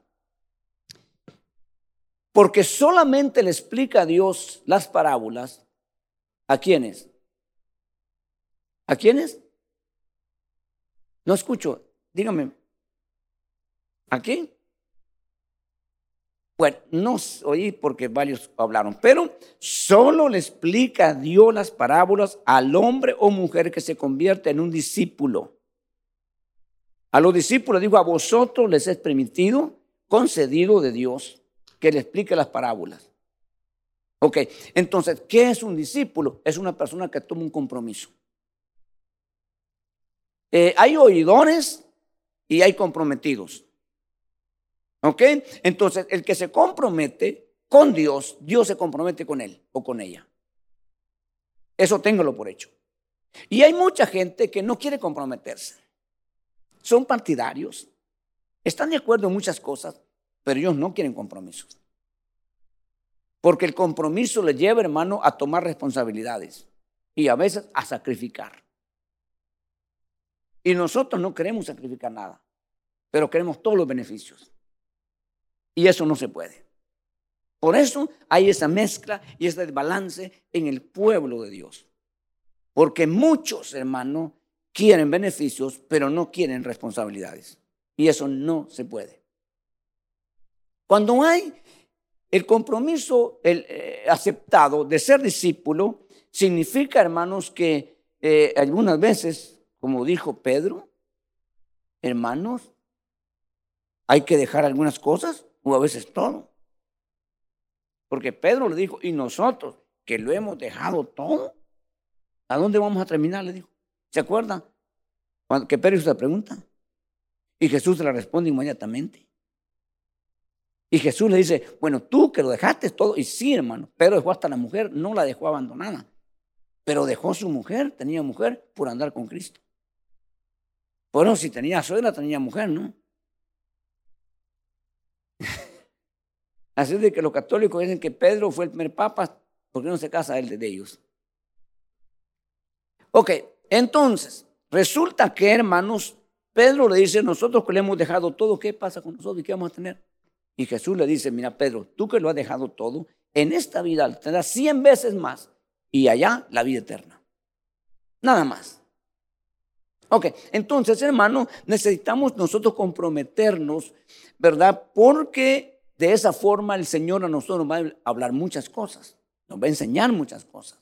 [SPEAKER 2] Porque solamente le explica a Dios las parábolas. ¿A quiénes? ¿A quiénes? No escucho. Dígame. ¿A quién? Bueno, no oí porque varios hablaron, pero solo le explica Dios las parábolas al hombre o mujer que se convierte en un discípulo. A los discípulos dijo, a vosotros les es permitido, concedido de Dios, que le explique las parábolas. Ok, entonces, ¿qué es un discípulo? Es una persona que toma un compromiso. Eh, hay oidores y hay comprometidos. ¿Ok? Entonces, el que se compromete con Dios, Dios se compromete con él o con ella. Eso téngalo por hecho. Y hay mucha gente que no quiere comprometerse. Son partidarios. Están de acuerdo en muchas cosas, pero ellos no quieren compromisos. Porque el compromiso le lleva, hermano, a tomar responsabilidades y a veces a sacrificar. Y nosotros no queremos sacrificar nada, pero queremos todos los beneficios. Y eso no se puede. Por eso hay esa mezcla y ese desbalance en el pueblo de Dios. Porque muchos, hermanos, quieren beneficios, pero no quieren responsabilidades. Y eso no se puede. Cuando hay el compromiso el, eh, aceptado de ser discípulo, significa, hermanos, que eh, algunas veces, como dijo Pedro, hermanos, hay que dejar algunas cosas o a veces todo. Porque Pedro le dijo, y nosotros que lo hemos dejado todo, ¿a dónde vamos a terminar? Le dijo. ¿Se acuerdan? Cuando, que Pedro hizo la pregunta. Y Jesús le responde inmediatamente. Y Jesús le dice, bueno, tú que lo dejaste todo, y sí, hermano, Pedro dejó hasta la mujer, no la dejó abandonada, pero dejó su mujer, tenía mujer por andar con Cristo. Bueno, si tenía suegra, tenía mujer, ¿no? Así de que los católicos dicen que Pedro fue el primer papa, porque no se casa él de ellos? Ok, entonces, resulta que, hermanos, Pedro le dice, nosotros que le hemos dejado todo, ¿qué pasa con nosotros y qué vamos a tener? Y Jesús le dice, mira, Pedro, tú que lo has dejado todo, en esta vida tendrás cien veces más y allá la vida eterna. Nada más. Ok, entonces, hermano, necesitamos nosotros comprometernos, ¿verdad? Porque de esa forma el Señor a nosotros nos va a hablar muchas cosas, nos va a enseñar muchas cosas.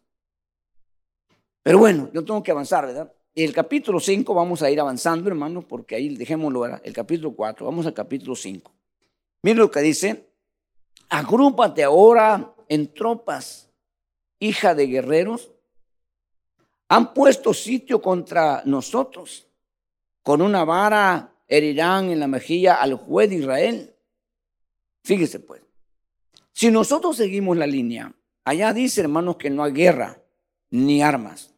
[SPEAKER 2] Pero bueno, yo tengo que avanzar, ¿verdad? Y el capítulo 5 vamos a ir avanzando, hermanos, porque ahí dejémoslo, el capítulo 4, vamos al capítulo 5. Miren lo que dice, agrúpate ahora en tropas, hija de guerreros, han puesto sitio contra nosotros, con una vara herirán en la mejilla al juez de Israel Fíjese pues, si nosotros seguimos la línea, allá dice hermanos que no hay guerra ni armas.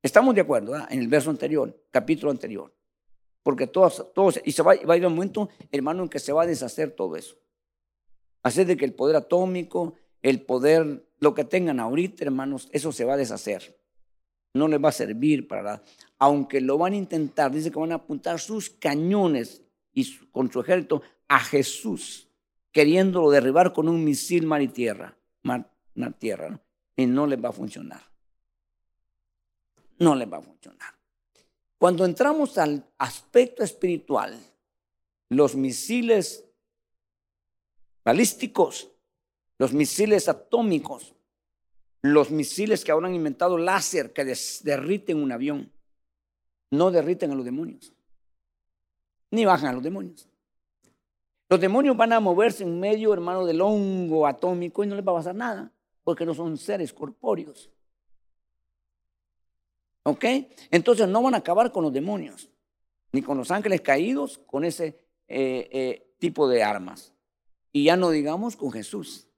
[SPEAKER 2] Estamos de acuerdo en el verso anterior, capítulo anterior. Porque todos, todos, y se va, va a ir un momento, hermano, en que se va a deshacer todo eso. Hacer de que el poder atómico, el poder, lo que tengan ahorita, hermanos, eso se va a deshacer. No les va a servir para. Aunque lo van a intentar, dice que van a apuntar sus cañones y con su ejército a Jesús queriéndolo derribar con un misil mar y tierra, mar, tierra, y no les va a funcionar. No les va a funcionar. Cuando entramos al aspecto espiritual, los misiles balísticos, los misiles atómicos, los misiles que ahora han inventado láser que derriten un avión, no derriten a los demonios, ni bajan a los demonios. Los demonios van a moverse en medio, hermano, del hongo atómico y no les va a pasar nada, porque no son seres corpóreos. ¿Ok? Entonces no van a acabar con los demonios, ni con los ángeles caídos, con ese eh, eh, tipo de armas. Y ya no digamos con Jesús,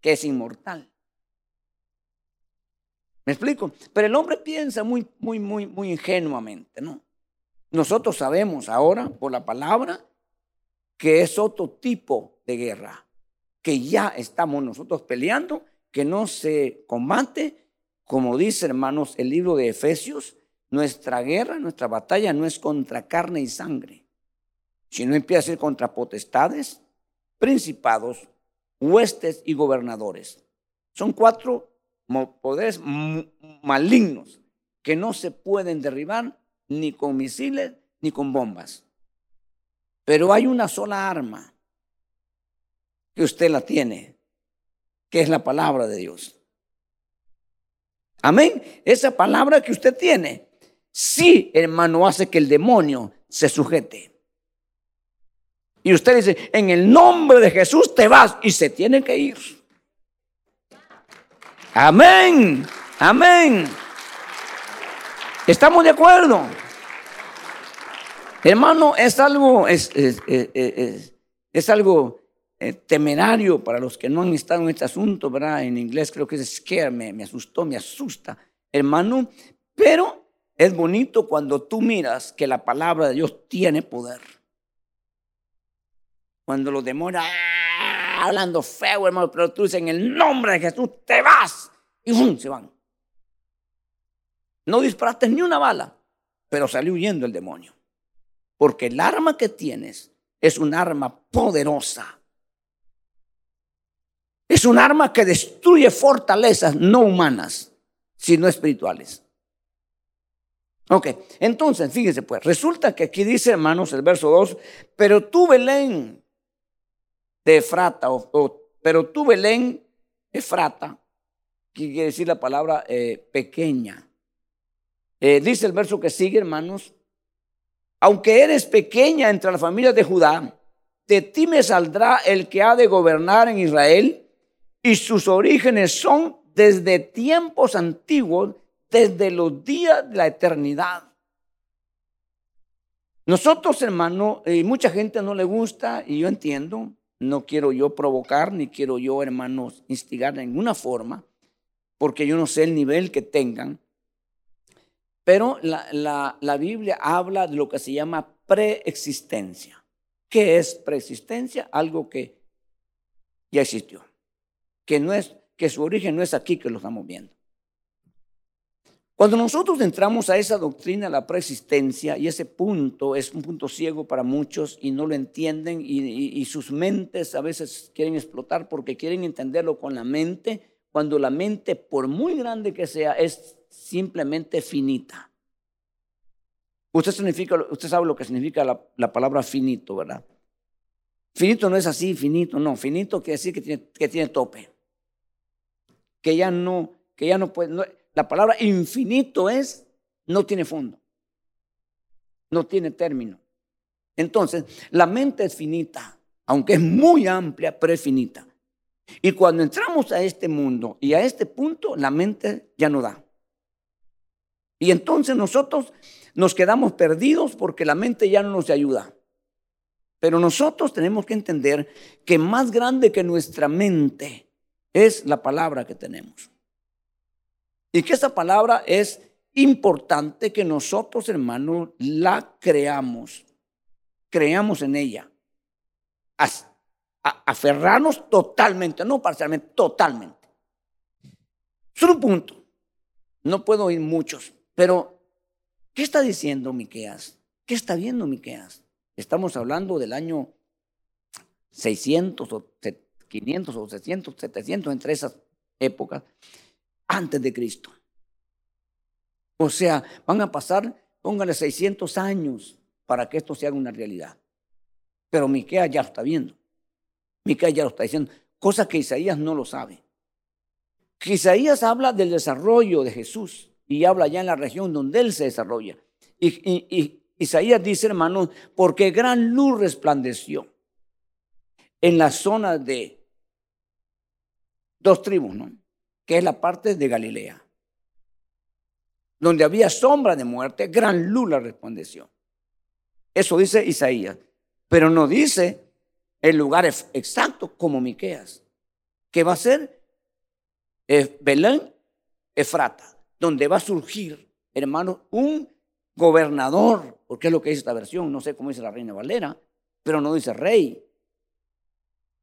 [SPEAKER 2] que es inmortal. ¿Me explico? Pero el hombre piensa muy, muy, muy, muy ingenuamente, ¿no? Nosotros sabemos ahora, por la palabra, que es otro tipo de guerra, que ya estamos nosotros peleando, que no se combate, como dice hermanos el libro de Efesios, nuestra guerra, nuestra batalla no es contra carne y sangre, sino empieza a ser contra potestades, principados, huestes y gobernadores. Son cuatro poderes malignos que no se pueden derribar ni con misiles ni con bombas. Pero hay una sola arma que usted la tiene, que es la palabra de Dios. Amén. Esa palabra que usted tiene, sí, hermano, hace que el demonio se sujete. Y usted dice, en el nombre de Jesús te vas y se tiene que ir. Amén, amén. ¿Estamos de acuerdo? Hermano, es algo, es, es, algo eh, temerario para los que no han estado en este asunto, ¿verdad? En inglés creo que es scare, me, me asustó, me asusta, hermano. Pero es bonito cuando tú miras que la palabra de Dios tiene poder. Cuando los demonios hablando feo, hermano, pero tú dices en el nombre de Jesús te vas y se van. No disparaste ni una bala, pero salió huyendo el demonio. Porque el arma que tienes es un arma poderosa. Es un arma que destruye fortalezas no humanas, sino espirituales. Ok, entonces, fíjense pues, resulta que aquí dice, hermanos, el verso 2, pero tú, Belén, de Efrata, o, pero tú Belén, Efrata, que quiere decir la palabra eh, pequeña. Eh, dice el verso que sigue, hermanos, aunque eres pequeña entre las familias de Judá, de ti me saldrá el que ha de gobernar en Israel, y sus orígenes son desde tiempos antiguos, desde los días de la eternidad. Nosotros, hermano, y mucha gente no le gusta, y yo entiendo, no quiero yo provocar, ni quiero yo, hermanos, instigar de ninguna forma, porque yo no sé el nivel que tengan. Pero la, la, Biblia habla de lo que se llama preexistencia. ¿Qué es preexistencia? Algo que ya existió, que, no es, que su origen no es aquí que lo estamos viendo. Cuando nosotros entramos a esa doctrina, la preexistencia, y ese punto es un punto ciego para muchos y no lo entienden y, sus mentes a veces quieren explotar porque quieren entenderlo con la mente, cuando la mente, por muy grande que sea, es simplemente finita. Usted, sabe lo que significa la, la palabra finito, ¿verdad? Finito no es así, finito, no. Finito quiere decir que tiene, que tiene tope. Que ya no, que ya no puede. La palabra infinito es, no tiene fondo, no tiene término. Entonces, la mente es finita, aunque es muy amplia, pero es finita. Y cuando entramos a este mundo y a este punto, la mente ya no da. Y entonces nosotros nos quedamos perdidos porque la mente ya no nos ayuda. Pero nosotros tenemos que entender que más grande que nuestra mente es la palabra que tenemos. Y que esa palabra es importante que nosotros, hermanos, la creamos. Creamos en ella. aferrarnos totalmente, no parcialmente, totalmente. Solo un punto. No puedo oír muchos, pero ¿qué está diciendo Miqueas? ¿Qué está viendo Miqueas? Estamos hablando del año 600 o 500 o 600, 700 entre esas épocas antes de Cristo. O sea, van a pasar, póngale 600 años para que esto sea una realidad. Pero Miqueas ya lo está viendo. Miqueas ya lo está diciendo, cosa que Isaías no lo sabe. Isaías habla del desarrollo de Jesús y habla ya en la región donde él se desarrolla. Y, Isaías dice, hermanos, porque gran luz resplandeció en la zona de dos tribus, ¿no? Que es la parte de Galilea. Donde había sombra de muerte, gran luz la resplandeció. Eso dice Isaías, pero no dice el lugar exacto como Miqueas, que va a ser eh, Belén, Efrata, donde va a surgir, hermano, un gobernador, porque es lo que dice esta versión, no sé cómo dice la reina Valera, pero no dice rey,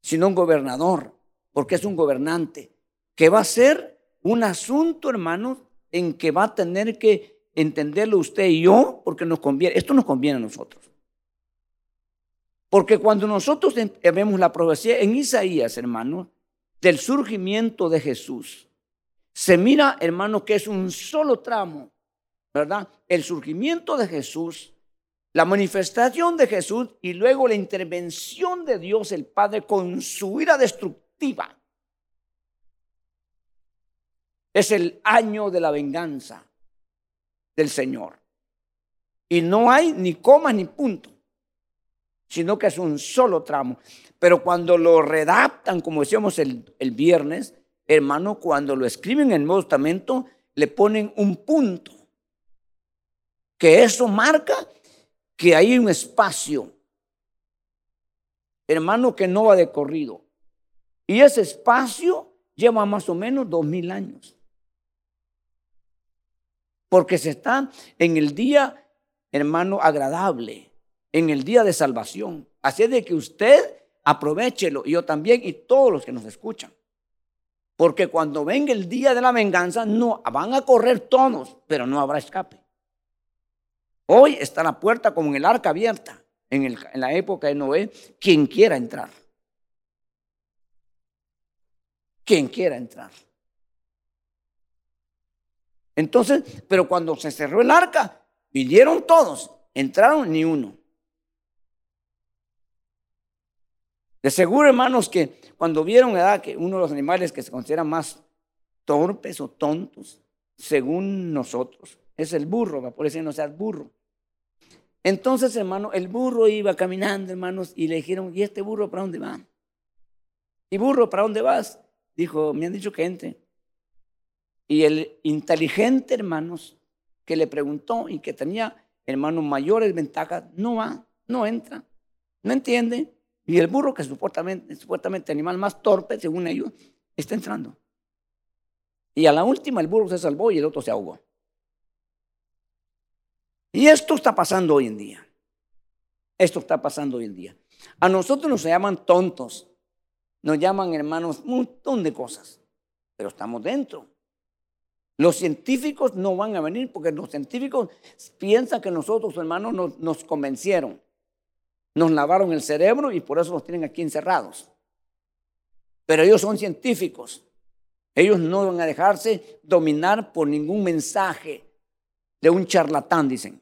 [SPEAKER 2] sino un gobernador, porque es un gobernante que va a ser un asunto, hermanos, en que va a tener que, entenderlo usted y yo porque nos conviene, esto nos conviene a nosotros. Porque cuando nosotros vemos la profecía en Isaías, hermano, del surgimiento de Jesús, se mira, hermano, que es un solo tramo, ¿verdad? El surgimiento de Jesús, la manifestación de Jesús y luego la intervención de Dios el Padre con su ira destructiva. Es el año de la venganza del Señor. Y no hay ni coma ni punto sino que es un solo tramo. Pero cuando lo redactan, como decíamos el, viernes, hermano, cuando lo escriben en el Nuevo Testamento, le ponen un punto. Que eso marca que hay un espacio, hermano, que no va de corrido. Y ese espacio lleva más o menos dos mil años. Porque se está en el día, hermano, agradable en el día de salvación. Así de que usted aprovechelo, yo también, y todos los que nos escuchan. Porque cuando venga el día de la venganza, no, van a correr todos, pero no habrá escape. Hoy está la puerta como en el arca abierta, en, en la época de Noé, quien quiera entrar. Quien quiera entrar. Entonces, pero cuando se cerró el arca, vinieron todos, entraron ni uno. De seguro, hermanos, que cuando vieron edad que uno de los animales que se consideran más torpes o tontos, según nosotros, es el burro, por eso no seas burro. Entonces, hermano, el burro iba caminando, hermanos, y le dijeron, ¿y este burro para dónde va? ¿Y burro para dónde vas? Dijo, me han dicho que entre. Y el inteligente, hermanos, que le preguntó y que tenía, hermanos, mayores ventajas, no va, no entra, no entiende. Y el burro, que supuestamente, supuestamente animal más torpe, según ellos, está entrando. Y a la última el burro se salvó y el otro se ahogó. Y esto está pasando hoy en día. Esto está pasando hoy en día. A nosotros nos llaman tontos. Nos llaman hermanos un montón de cosas. Pero estamos dentro. Los científicos no van a venir porque los científicos piensan que nosotros, hermanos, nos, nos convencieron. Nos lavaron el cerebro y por eso nos tienen aquí encerrados. Pero ellos son científicos. Ellos no van a dejarse dominar por ningún mensaje de un charlatán, dicen.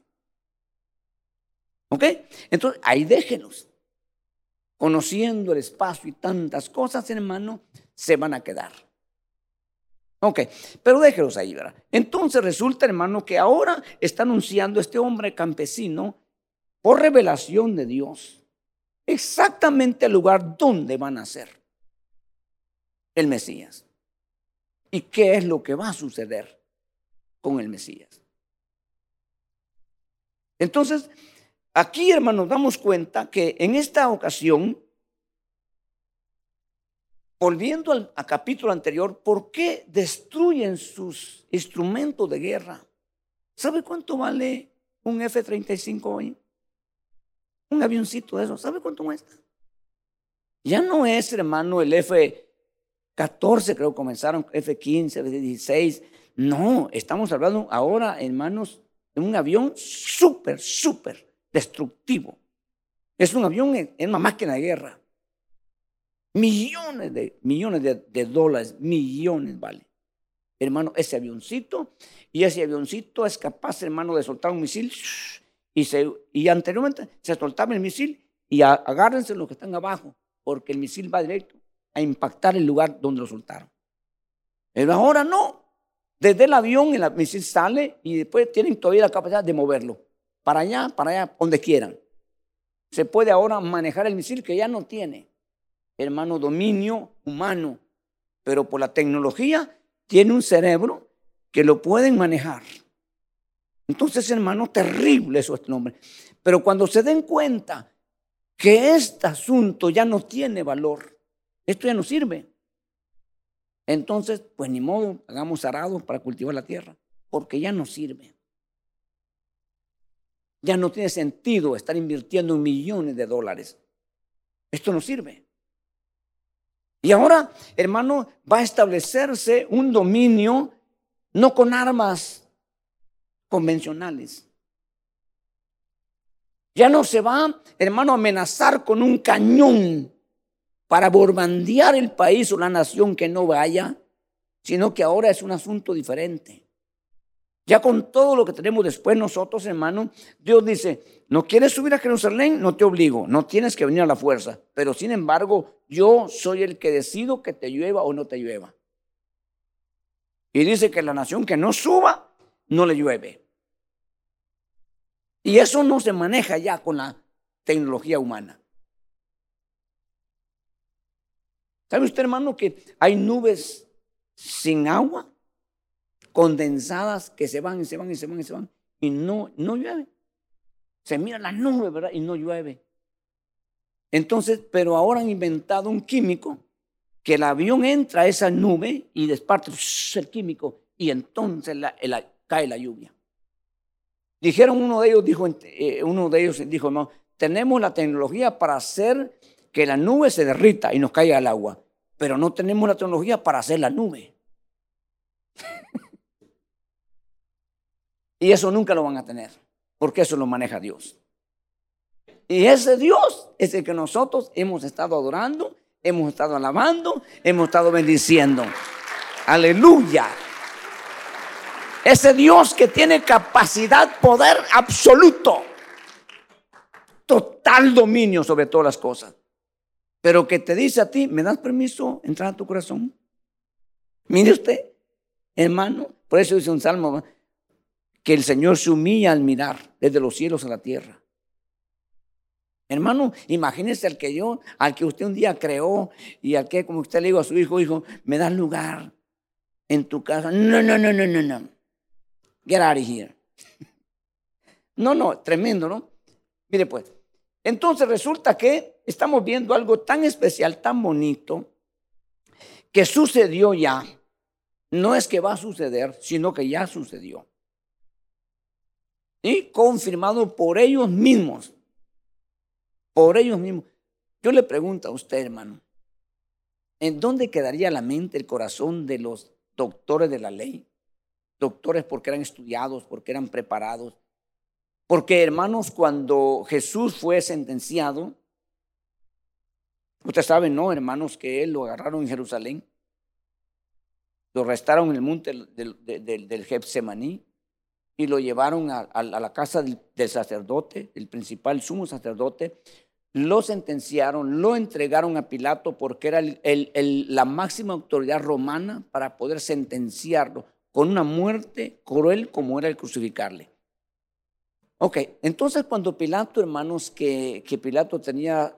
[SPEAKER 2] ¿Ok? Entonces, ahí déjenos. Conociendo el espacio y tantas cosas, hermano, se van a quedar. Ok, pero déjenos ahí, ¿verdad? Entonces resulta, hermano, que ahora está anunciando este hombre campesino por revelación de Dios, exactamente el lugar donde van a ser el Mesías. ¿Y qué es lo que va a suceder con el Mesías? Entonces, aquí, hermanos, damos cuenta que en esta ocasión, volviendo al, capítulo anterior, ¿por qué destruyen sus instrumentos de guerra? ¿Sabe cuánto vale un F-35 hoy? Un avioncito de eso, ¿sabe cuánto cuesta? Ya no es, hermano, el F-14, creo que comenzaron, F-15, F-16. No, estamos hablando ahora, hermanos, de un avión súper, súper destructivo. Es un avión, es una máquina de guerra. Millones de, millones de, dólares, millones vale. Hermano, ese avioncito, y ese avioncito es capaz, hermano, de soltar un misil y, se, y anteriormente se soltaba el misil y agárrense los que están abajo, porque el misil va directo a impactar el lugar donde lo soltaron. Pero ahora no. Desde el avión el misil sale y después tienen todavía la capacidad de moverlo. Para allá, para allá, donde quieran. Se puede ahora manejar el misil que ya no tiene, hermano, dominio humano. Pero por la tecnología tiene un cerebro que lo pueden manejar. Entonces, hermano, terrible eso este nombre. Pero cuando se den cuenta que este asunto ya no tiene valor, esto ya no sirve. Entonces, pues ni modo, hagamos arados para cultivar la tierra, porque ya no sirve. Ya no tiene sentido estar invirtiendo millones de dólares. Esto no sirve. Y ahora, hermano, va a establecerse un dominio no con armas convencionales. Ya no se va, hermano, a amenazar con un cañón para borbandear el país o la nación que no vaya, sino que ahora es un asunto diferente. Ya con todo lo que tenemos después nosotros, hermano, Dios dice, no quieres subir a Jerusalén, no te obligo, no tienes que venir a la fuerza, pero sin embargo, yo soy el que decido que te llueva o no te llueva. Y dice que la nación que no suba, no le llueve. Y eso no se maneja ya con la tecnología humana. ¿Sabe usted, hermano, que hay nubes sin agua, condensadas, que se van y se van y se van y se van, y no, no llueve? Se mira la nube, ¿verdad? Y no llueve. Entonces, pero ahora han inventado un químico que el avión entra a esa nube y desparte el químico y entonces cae la lluvia. Dijeron uno de ellos, dijo, eh, uno de ellos dijo, hermano, tenemos la tecnología para hacer que la nube se derrita y nos caiga el agua, pero no tenemos la tecnología para hacer la nube. Y eso nunca lo van a tener, porque eso lo maneja Dios. Y ese Dios es el que nosotros hemos estado adorando, hemos estado alabando, hemos estado bendiciendo. Aleluya. Ese Dios que tiene capacidad, poder absoluto, total dominio sobre todas las cosas. Pero que te dice a ti, ¿me das permiso entrar a tu corazón? Mire usted, hermano, por eso dice un salmo, que el Señor se humilla al mirar desde los cielos a la tierra. Hermano, imagínese al que yo, al que usted un día creó y al que, como usted le dijo a su hijo, hijo, me das lugar en tu casa. No, no, no, no, no, no. Get out of here. No, no, tremendo, ¿no? Mire pues, entonces resulta que estamos viendo algo tan especial, tan bonito, que sucedió ya. No es que va a suceder, sino que ya sucedió. Y confirmado por ellos mismos por ellos mismos. Yo le pregunto a usted, hermano, ¿en dónde quedaría la mente, el corazón de los doctores de la ley? Doctores porque eran estudiados, porque eran preparados. Porque, hermanos, cuando Jesús fue sentenciado, usted sabe, ¿no, hermanos, que él lo agarraron en Jerusalén? Lo arrestaron en el monte del, del, del y lo llevaron a, la casa del, sacerdote, el principal sumo sacerdote, lo sentenciaron, lo entregaron a Pilato porque era la máxima autoridad romana para poder sentenciarlo con una muerte cruel como era el crucificarle. Ok, entonces cuando Pilato, hermanos, que, que Pilato tenía,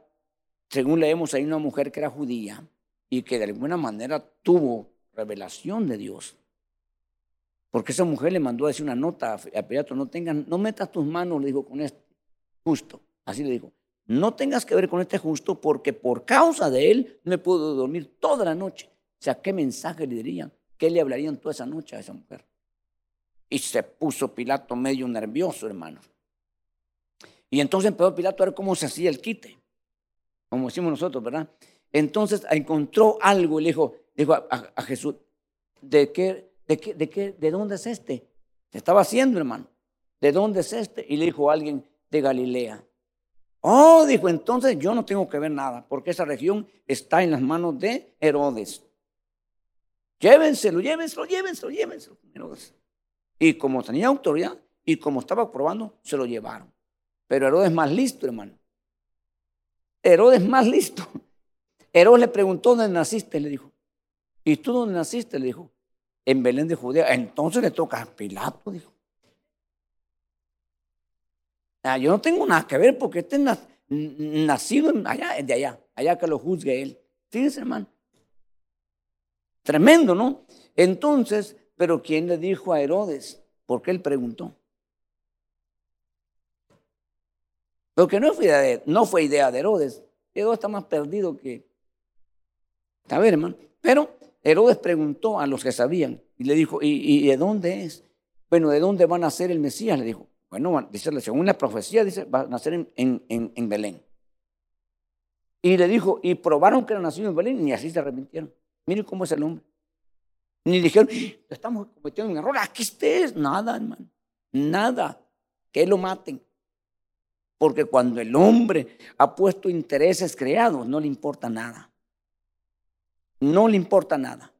[SPEAKER 2] según leemos, ahí una mujer que era judía y que de alguna manera tuvo revelación de Dios. Porque esa mujer le mandó a decir una nota a Pilato, no tengan, no metas tus manos, le dijo con este justo, así le dijo, no tengas que ver con este justo porque por causa de él no he podido dormir toda la noche. O sea, ¿qué mensaje le dirían? ¿Qué le hablarían toda esa noche a esa mujer? Y se puso Pilato medio nervioso, hermano. Y entonces empezó Pilato a ver cómo se hacía el quite, como decimos nosotros, ¿verdad? Entonces encontró algo y le dijo, dijo a Jesús, ¿de qué, ¿De, qué, de, qué, ¿De dónde es este? Se estaba haciendo, hermano. ¿De dónde es este? Y le dijo a alguien de Galilea. Oh, dijo, entonces yo no tengo que ver nada, porque esa región está en las manos de Herodes. Llévenselo, llévenselo, llévenselo, llévenselo. Herodes. Y como tenía autoridad y como estaba probando, se lo llevaron. Pero Herodes más listo, hermano. Herodes más listo. Herodes le preguntó dónde naciste, le dijo. ¿Y tú dónde naciste? Le dijo en Belén de Judea. Entonces le toca a Pilato, dijo. Ah, yo no tengo nada que ver porque este es nacido allá, de allá, allá que lo juzgue él. Fíjense, hermano. Tremendo, ¿no? Entonces, pero ¿quién le dijo a Herodes? Porque él preguntó. Porque no fue idea de, no fue idea de Herodes. Herodes está más perdido que... A ver, hermano. Pero Herodes preguntó a los que sabían y le dijo, ¿y, de dónde es? Bueno, ¿de dónde va a nacer el Mesías? Le dijo. Bueno, dice, según la profecía, dice, va a nacer en, en, Belén. Y le dijo, y probaron que era nacido en Belén, y así se arrepintieron. Miren cómo es el hombre. Ni dijeron, estamos cometiendo un error, aquí estés. Nada, hermano. nada, que lo maten. Porque cuando el hombre ha puesto intereses creados, no le importa nada. No le importa nada.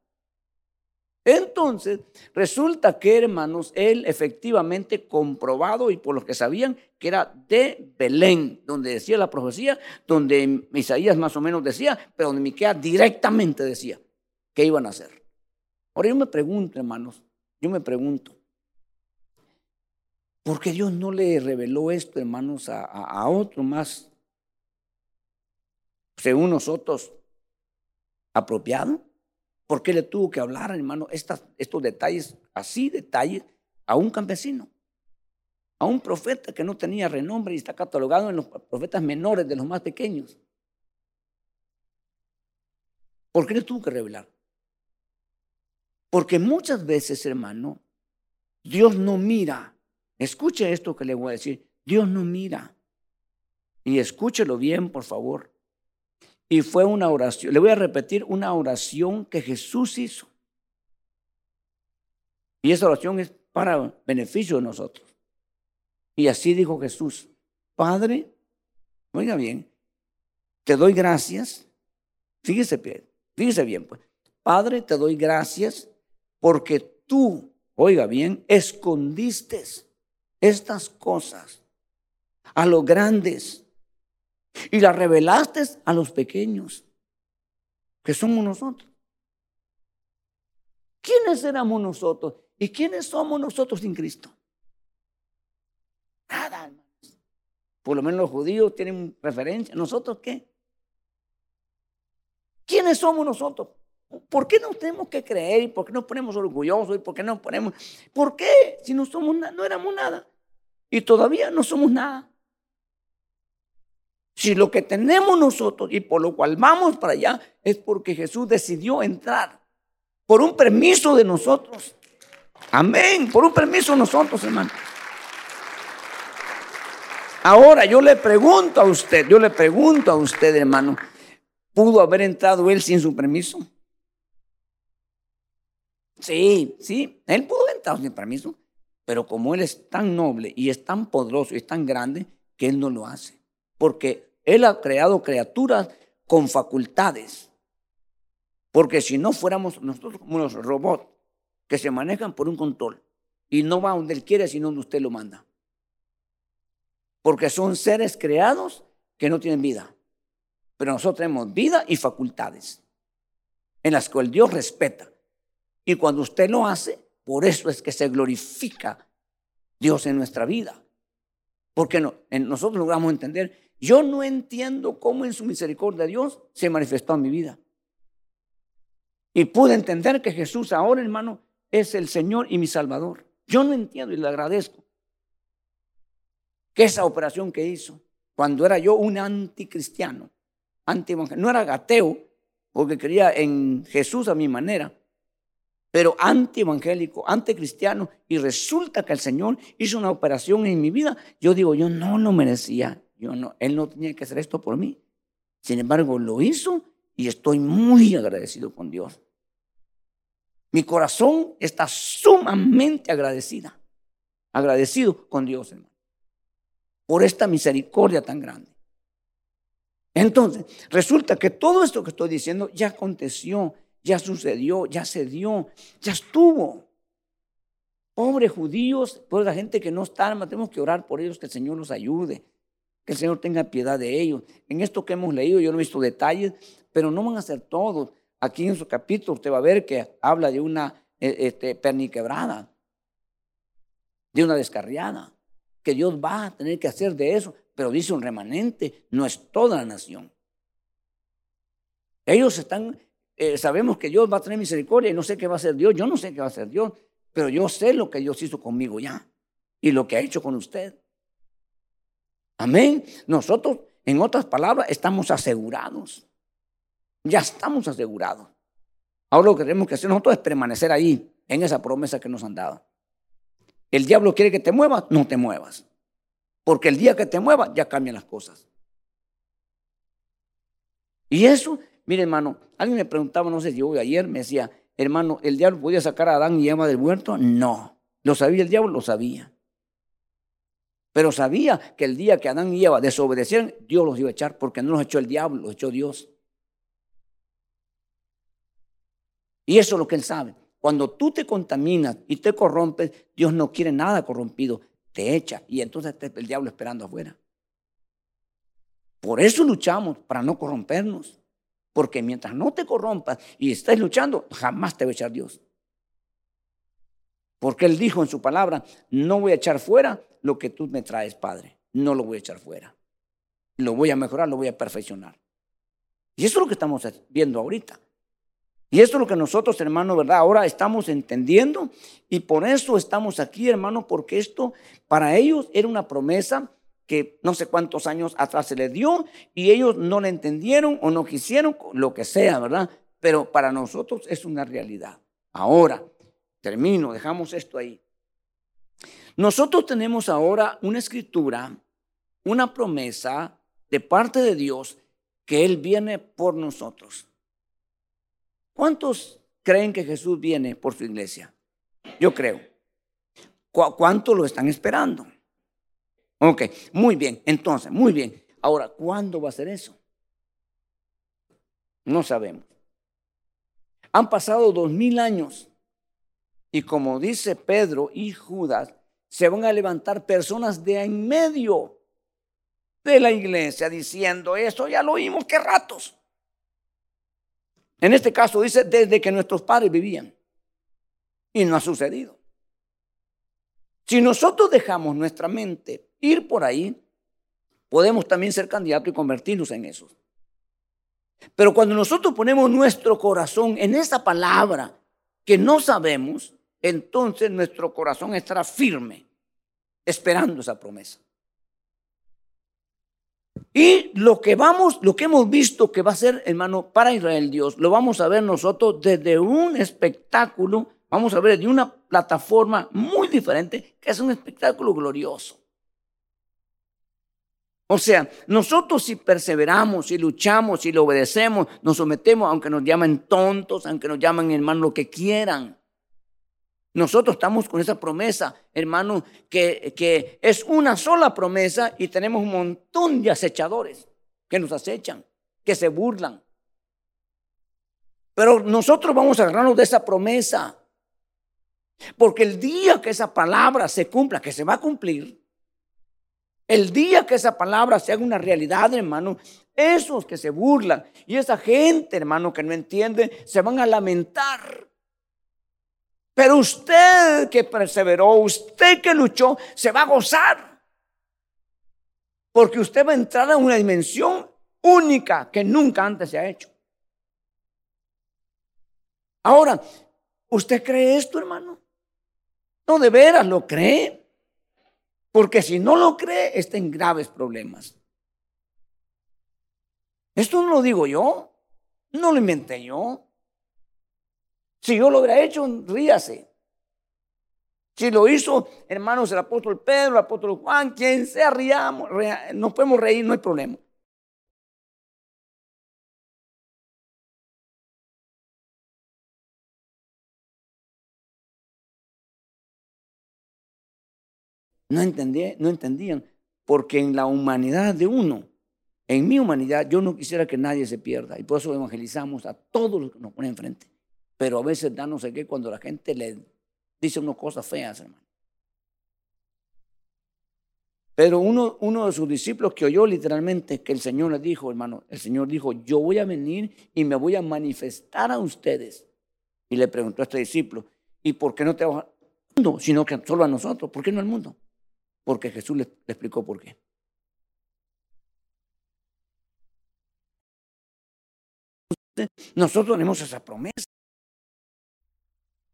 [SPEAKER 2] Entonces, resulta que, hermanos, él efectivamente comprobado y por los que sabían que era de Belén, donde decía la profecía, donde Isaías más o menos decía, pero donde Miqueas directamente decía que iban a hacer. Ahora yo me pregunto, hermanos, yo me pregunto, ¿por qué Dios no le reveló esto, hermanos, a, a, otro más, según nosotros, apropiado? ¿Por qué le tuvo que hablar, hermano, estos detalles, así detalles, a un campesino? A un profeta que no tenía renombre y está catalogado en los profetas menores de los más pequeños. ¿Por qué le tuvo que revelar? Porque muchas veces, hermano, Dios no mira. Escuche esto que le voy a decir. Dios no mira. Y escúchelo bien, por favor. Y fue una oración, le voy a repetir una oración que Jesús hizo. Y esa oración es para beneficio de nosotros. Y así dijo Jesús, Padre, oiga bien, te doy gracias. Fíjese bien, fíjese bien, pues. Padre, te doy gracias porque tú, oiga bien, escondiste estas cosas a los grandes y la revelaste a los pequeños, que somos nosotros. ¿Quiénes éramos nosotros? ¿Y quiénes somos nosotros sin Cristo? Nada, hermanos. Por lo menos los judíos tienen referencia. ¿Nosotros qué? ¿Quiénes somos nosotros? ¿Por qué nos tenemos que creer? ¿Y por qué nos ponemos orgullosos? ¿Y por qué nos ponemos? ¿Por qué? Si no somos no éramos nada. Y todavía no somos nada. Si lo que tenemos nosotros y por lo cual vamos para allá es porque Jesús decidió entrar por un permiso de nosotros. Amén, por un permiso de nosotros, hermano. Ahora yo le pregunto a usted, yo le pregunto a usted, hermano, ¿pudo haber entrado él sin su permiso? Sí, sí, él pudo haber sin permiso, pero como él es tan noble y es tan poderoso y es tan grande, que él no lo hace porque Él ha creado criaturas con facultades. Porque si no fuéramos nosotros como los robots que se manejan por un control y no va donde Él quiere, sino donde usted lo manda. Porque son seres creados que no tienen vida. Pero nosotros tenemos vida y facultades en las cuales Dios respeta. Y cuando usted lo hace, por eso es que se glorifica Dios en nuestra vida. Porque nosotros logramos entender yo no entiendo cómo en su misericordia Dios se manifestó en mi vida. Y pude entender que Jesús ahora, hermano, es el Señor y mi Salvador. Yo no entiendo y le agradezco que esa operación que hizo, cuando era yo un anticristiano, anti no era gateo, porque creía en Jesús a mi manera, pero anti-evangélico, anticristiano, y resulta que el Señor hizo una operación en mi vida, yo digo, yo no lo merecía no, él no tenía que hacer esto por mí. Sin embargo, lo hizo y estoy muy agradecido con Dios. Mi corazón está sumamente agradecida, agradecido con Dios, hermano, por esta misericordia tan grande. Entonces, resulta que todo esto que estoy diciendo ya aconteció, ya sucedió, ya se dio, ya estuvo. Pobres judíos, toda la gente que no está, tenemos que orar por ellos, que el Señor los ayude. Que el Señor tenga piedad de ellos. En esto que hemos leído, yo no he visto detalles, pero no van a ser todos. Aquí en su capítulo usted va a ver que habla de una e, este, perniquebrada, de una descarriada, que Dios va a tener que hacer de eso, pero dice un remanente, no es toda la nación. Ellos están, eh, sabemos que Dios va a tener misericordia y no sé qué va a hacer Dios, yo no sé qué va a hacer Dios, pero yo sé lo que Dios hizo conmigo ya y lo que ha hecho con usted. Amén. Nosotros, en otras palabras, estamos asegurados. Ya estamos asegurados. Ahora lo que tenemos que hacer nosotros es permanecer ahí, en esa promesa que nos han dado. El diablo quiere que te muevas, no te muevas. Porque el día que te muevas, ya cambian las cosas. Y eso, mire hermano, alguien me preguntaba, no sé si yo ayer, me decía, hermano, ¿el diablo podía sacar a Adán y Eva del huerto? No. ¿Lo sabía el diablo? Lo sabía. Pero sabía que el día que Adán y Eva desobedecieron, Dios los iba a echar porque no los echó el diablo, los echó Dios. Y eso es lo que él sabe. Cuando tú te contaminas y te corrompes, Dios no quiere nada corrompido, te echa y entonces está el diablo esperando afuera. Por eso luchamos, para no corrompernos. Porque mientras no te corrompas y estés luchando, jamás te va a echar Dios. Porque Él dijo en su palabra, no voy a echar fuera lo que tú me traes, Padre. No lo voy a echar fuera. Lo voy a mejorar, lo voy a perfeccionar. Y eso es lo que estamos viendo ahorita. Y esto es lo que nosotros, hermano, ¿verdad? Ahora estamos entendiendo y por eso estamos aquí, hermano, porque esto para ellos era una promesa que no sé cuántos años atrás se les dio y ellos no la entendieron o no quisieron, lo que sea, ¿verdad? Pero para nosotros es una realidad. Ahora, termino, dejamos esto ahí. Nosotros tenemos ahora una escritura, una promesa de parte de Dios que Él viene por nosotros. ¿Cuántos creen que Jesús viene por su iglesia? Yo creo. ¿Cuántos lo están esperando? Ok, muy bien. Entonces, muy bien. Ahora, ¿cuándo va a ser eso? No sabemos. Han pasado dos mil años y como dice Pedro y Judas, se van a levantar personas de en medio de la iglesia diciendo, eso ya lo oímos, qué ratos. En este caso dice, desde que nuestros padres vivían. Y no ha sucedido. Si nosotros dejamos nuestra mente ir por ahí, podemos también ser candidatos y convertirnos en eso. Pero cuando nosotros ponemos nuestro corazón en esa palabra que no sabemos, entonces nuestro corazón estará firme, esperando esa promesa. Y lo que vamos, lo que hemos visto que va a ser, hermano, para Israel Dios, lo vamos a ver nosotros desde un espectáculo, vamos a ver de una plataforma muy diferente, que es un espectáculo glorioso. O sea, nosotros si perseveramos, si luchamos, si le obedecemos, nos sometemos, aunque nos llamen tontos, aunque nos llamen hermano lo que quieran, nosotros estamos con esa promesa, hermano, que, que es una sola promesa y tenemos un montón de acechadores que nos acechan, que se burlan. Pero nosotros vamos a agarrarnos de esa promesa. Porque el día que esa palabra se cumpla, que se va a cumplir, el día que esa palabra se haga una realidad, hermano, esos que se burlan y esa gente, hermano, que no entiende, se van a lamentar. Pero usted que perseveró, usted que luchó, se va a gozar. Porque usted va a entrar a una dimensión única que nunca antes se ha hecho. Ahora, ¿usted cree esto, hermano? No, de veras lo cree. Porque si no lo cree, está en graves problemas. Esto no lo digo yo, no lo inventé yo. Si yo lo hubiera hecho, ríase. Si lo hizo, hermanos, el apóstol Pedro, el apóstol Juan, quien sea, riamos, nos podemos reír, no hay problema. No, entendí, no entendían, porque en la humanidad de uno, en mi humanidad, yo no quisiera que nadie se pierda, y por eso evangelizamos a todos los que nos ponen enfrente pero a veces da no sé qué cuando la gente le dice unas cosas feas, hermano. Pero uno, uno de sus discípulos que oyó literalmente que el Señor le dijo, hermano, el Señor dijo, yo voy a venir y me voy a manifestar a ustedes. Y le preguntó a este discípulo, ¿y por qué no te vas al mundo, sino que solo a nosotros? ¿Por qué no al mundo? Porque Jesús le, le explicó por qué. Nosotros tenemos esa promesa.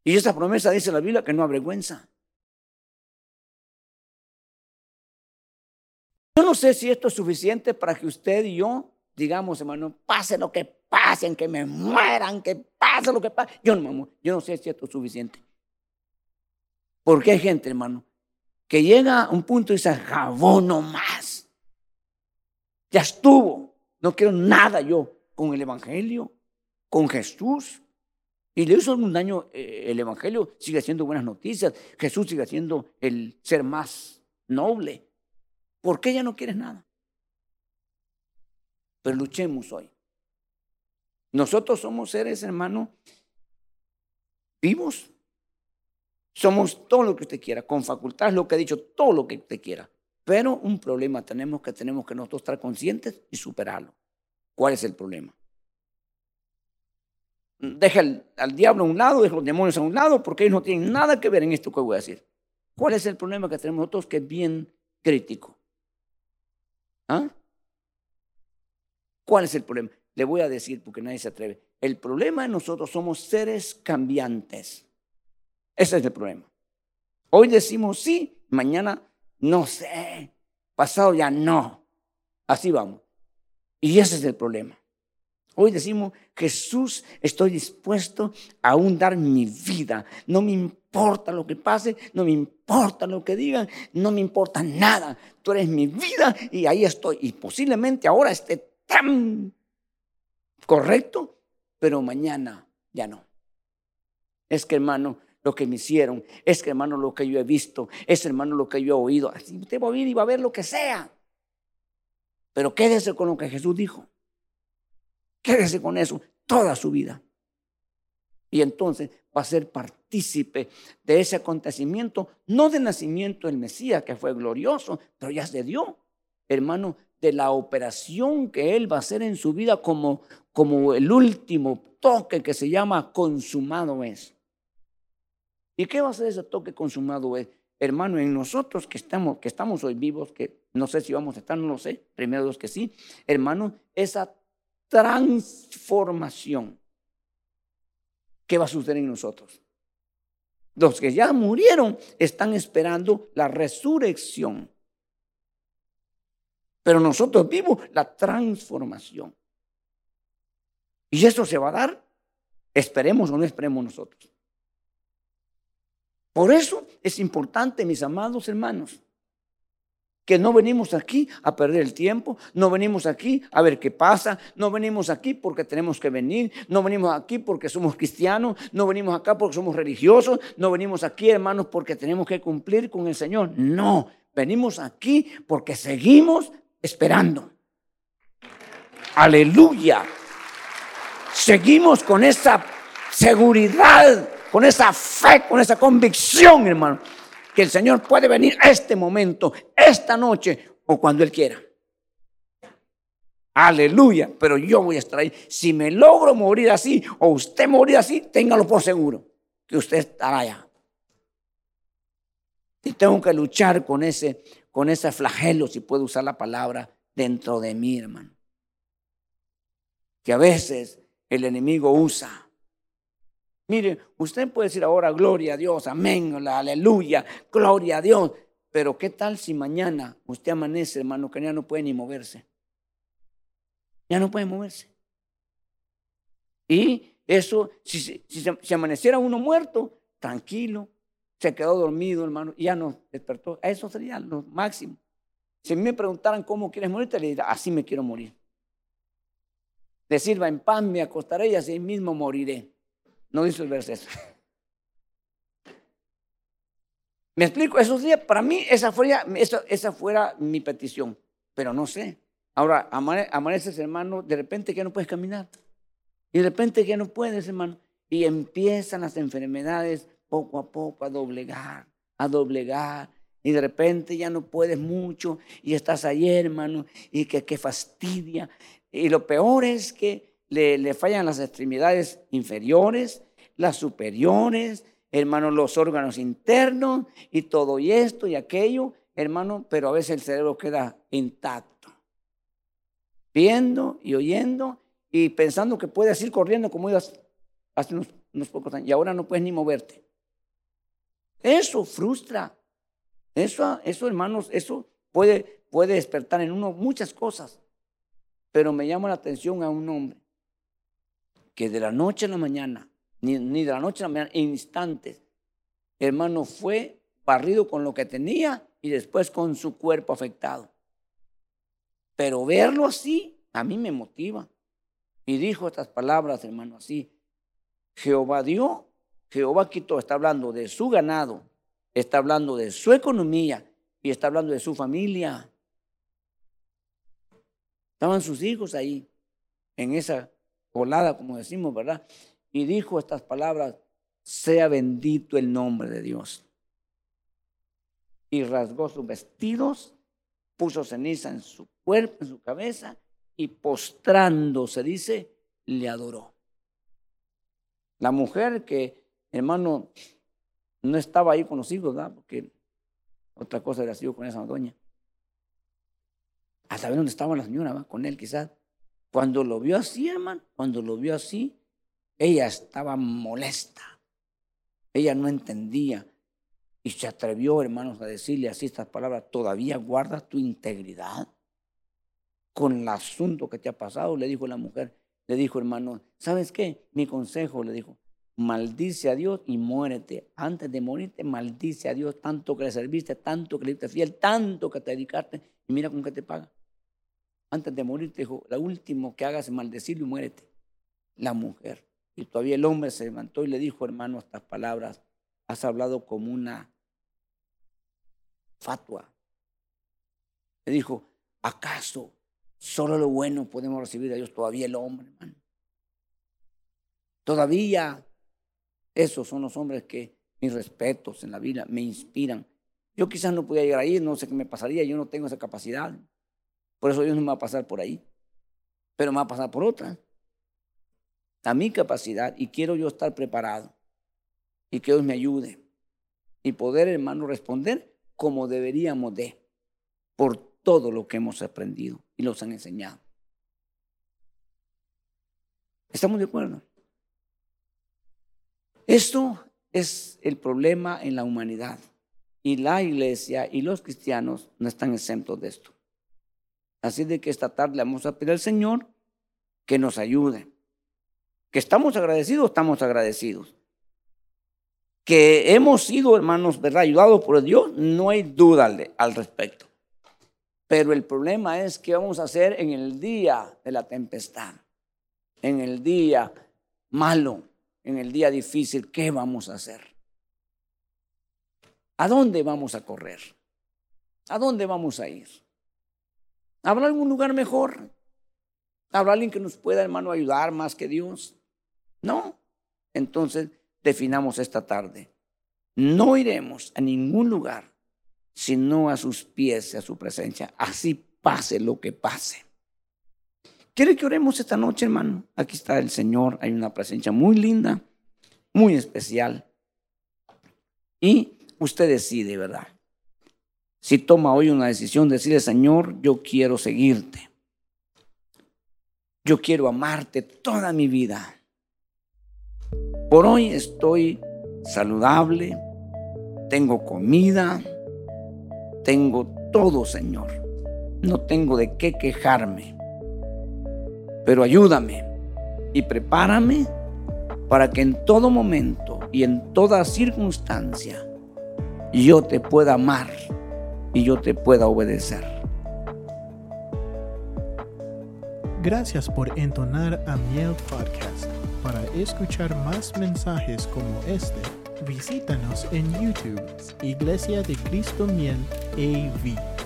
[SPEAKER 2] Y esa promesa dice la Biblia que no avergüenza. Yo no sé si esto es suficiente para que usted y yo digamos, hermano, pase lo que pase, que me mueran, que pase lo que pase. Yo no, yo no sé si esto es suficiente. Porque hay gente, hermano, que llega a un punto y dice, jabón no más. Ya estuvo. No quiero nada yo con el Evangelio, con Jesús. Y le hizo algún daño eh, el Evangelio, sigue siendo buenas noticias. Jesús sigue siendo el ser más noble. ¿Por qué ya no quieres nada? Pero luchemos hoy. Nosotros somos seres, hermano, vivos. Somos todo lo que usted quiera, con facultades, lo que he dicho, todo lo que usted quiera. Pero un problema tenemos que tenemos que nosotros estar conscientes y superarlo. ¿Cuál es el problema? Deja al, diablo a un lado, deja los demonios a un lado, porque ellos no tienen nada que ver en esto que voy a decir. ¿Cuál es el problema que tenemos nosotros que es bien crítico? ¿Ah? ¿Cuál es el problema? Le voy a decir porque nadie se atreve. El problema de nosotros somos seres cambiantes. Ese es el problema. Hoy decimos sí, mañana no sé, pasado ya no. Así vamos. Y ese es el problema. Hoy decimos, Jesús, estoy dispuesto a aún dar mi vida. No me importa lo que pase, no me importa lo que digan, no me importa nada. Tú eres mi vida y ahí estoy. Y posiblemente ahora esté tan correcto, pero mañana ya no. Es que hermano, lo que me hicieron, es que hermano lo que yo he visto, es hermano lo que yo he oído. Así usted va a oír y va a ver lo que sea. Pero quédese con lo que Jesús dijo. Quédese con eso toda su vida. Y entonces va a ser partícipe de ese acontecimiento, no del nacimiento del Mesías, que fue glorioso, pero ya se dio, hermano, de la operación que Él va a hacer en su vida como, como el último toque que se llama consumado es. ¿Y qué va a ser ese toque consumado es? Hermano, en nosotros que estamos, que estamos hoy vivos, que no sé si vamos a estar, no lo sé, primero los que sí, hermano, esa transformación que va a suceder en nosotros. Los que ya murieron están esperando la resurrección. Pero nosotros vivimos la transformación. Y eso se va a dar, esperemos o no esperemos nosotros. Por eso es importante, mis amados hermanos, que no venimos aquí a perder el tiempo, no venimos aquí a ver qué pasa, no venimos aquí porque tenemos que venir, no venimos aquí porque somos cristianos, no venimos acá porque somos religiosos, no venimos aquí, hermanos, porque tenemos que cumplir con el Señor. No, venimos aquí porque seguimos esperando. Aleluya. Seguimos con esa seguridad, con esa fe, con esa convicción, hermano que el Señor puede venir este momento, esta noche o cuando Él quiera. Aleluya, pero yo voy a estar. Si me logro morir así o usted morir así, téngalo por seguro que usted estará allá. Y tengo que luchar con ese, con ese flagelo, si puedo usar la palabra, dentro de mí, hermano. Que a veces el enemigo usa Mire, usted puede decir ahora, gloria a Dios, amén, aleluya, gloria a Dios. Pero ¿qué tal si mañana usted amanece, hermano, que ya no puede ni moverse? Ya no puede moverse. Y eso, si, si, amaneciera uno muerto, tranquilo, se quedó dormido, hermano, y ya no despertó. Eso sería lo máximo. Si me preguntaran cómo quieres morir, te le así me quiero morir. De sirva en pan, me acostaré y así mismo moriré. No dice el verso. Me explico, esos días, para mí esa fuera, esa, fuera mi petición, pero no sé. Ahora, amaneces, hermano, de repente ya no puedes caminar. Y de repente ya no puedes, hermano. Y empiezan las enfermedades poco a poco a doblegar, a doblegar. Y de repente ya no puedes mucho y estás ahí, hermano, y que, que fastidia. Y lo peor es que le, fallan las extremidades inferiores, las superiores, hermano, los órganos internos y todo y esto y aquello, hermano, pero a veces el cerebro queda intacto. Viendo y oyendo y pensando que puedes ir corriendo como ibas hace unos, unos pocos años y ahora no puedes ni moverte. Eso frustra. Eso, eso hermanos, eso puede, puede despertar en uno muchas cosas. Pero me llama la atención a un hombre que de la noche a la mañana, ni, de la noche a la mañana, instantes, hermano, fue barrido con lo que tenía y después con su cuerpo afectado. Pero verlo así, a mí me motiva. Y dijo estas palabras, hermano, así. Jehová dio, Jehová quitó, está hablando de su ganado, está hablando de su economía y está hablando de su familia. Estaban sus hijos ahí, en esa colada, como decimos, ¿verdad? Y dijo estas palabras, sea bendito el nombre de Dios. Y rasgó sus vestidos, puso ceniza en su cuerpo, en su cabeza, y postrándose, dice, le adoró. La mujer que, hermano, no estaba ahí con los hijos, ¿verdad? Porque otra cosa era sido con esa doña. A saber dónde estaba la señora, con él quizás. Cuando lo vio así, hermano, cuando lo vio así, ella estaba molesta. Ella no entendía. Y se atrevió, hermanos, a decirle así estas palabras, ¿todavía guardas tu integridad? Con el asunto que te ha pasado, le dijo la mujer, le dijo, hermano, ¿sabes qué? Mi consejo, le dijo, maldice a Dios y muérete. Antes de morirte, maldice a Dios tanto que le serviste, tanto que le diste fiel, tanto que te dedicaste y mira con qué te paga. Antes de morirte, dijo, lo último que hagas es maldecirlo y muérete. La mujer. Y todavía el hombre se levantó y le dijo, hermano, estas palabras. Has hablado como una fatua. Le dijo, ¿acaso solo lo bueno podemos recibir de Dios? Todavía el hombre, hermano. Todavía esos son los hombres que mis respetos en la vida me inspiran. Yo quizás no podía llegar ahí, no sé qué me pasaría, yo no tengo esa capacidad. Por eso Dios no me va a pasar por ahí, pero me va a pasar por otra. A mi capacidad y quiero yo estar preparado y que Dios me ayude y poder, hermano, responder como deberíamos de por todo lo que hemos aprendido y los han enseñado. ¿Estamos de acuerdo? Esto es el problema en la humanidad. Y la iglesia y los cristianos no están exentos de esto. Así de que esta tarde vamos a pedir al Señor que nos ayude. Que estamos agradecidos, estamos agradecidos. Que hemos sido, hermanos, ¿verdad? Ayudados por Dios, no hay duda al, al respecto. Pero el problema es qué vamos a hacer en el día de la tempestad, en el día malo, en el día difícil, ¿qué vamos a hacer? ¿A dónde vamos a correr? ¿A dónde vamos a ir? ¿Habrá algún lugar mejor? ¿Habrá alguien que nos pueda, hermano, ayudar más que Dios? No. Entonces, definamos esta tarde. No iremos a ningún lugar sino a sus pies, a su presencia. Así pase lo que pase. ¿Quiere que oremos esta noche, hermano? Aquí está el Señor, hay una presencia muy linda, muy especial. Y usted decide, ¿verdad? Si toma hoy una decisión, decirle, Señor, yo quiero seguirte. Yo quiero amarte toda mi vida. Por hoy estoy saludable, tengo comida, tengo todo, Señor. No tengo de qué quejarme pero ayúdame y prepárame para que en todo momento y en toda circunstancia yo te pueda amar y yo te pueda obedecer.
[SPEAKER 1] Gracias por entonar a Miel Podcast. Para escuchar más mensajes como este, visítanos en YouTube, Iglesia de Cristo Miel AV.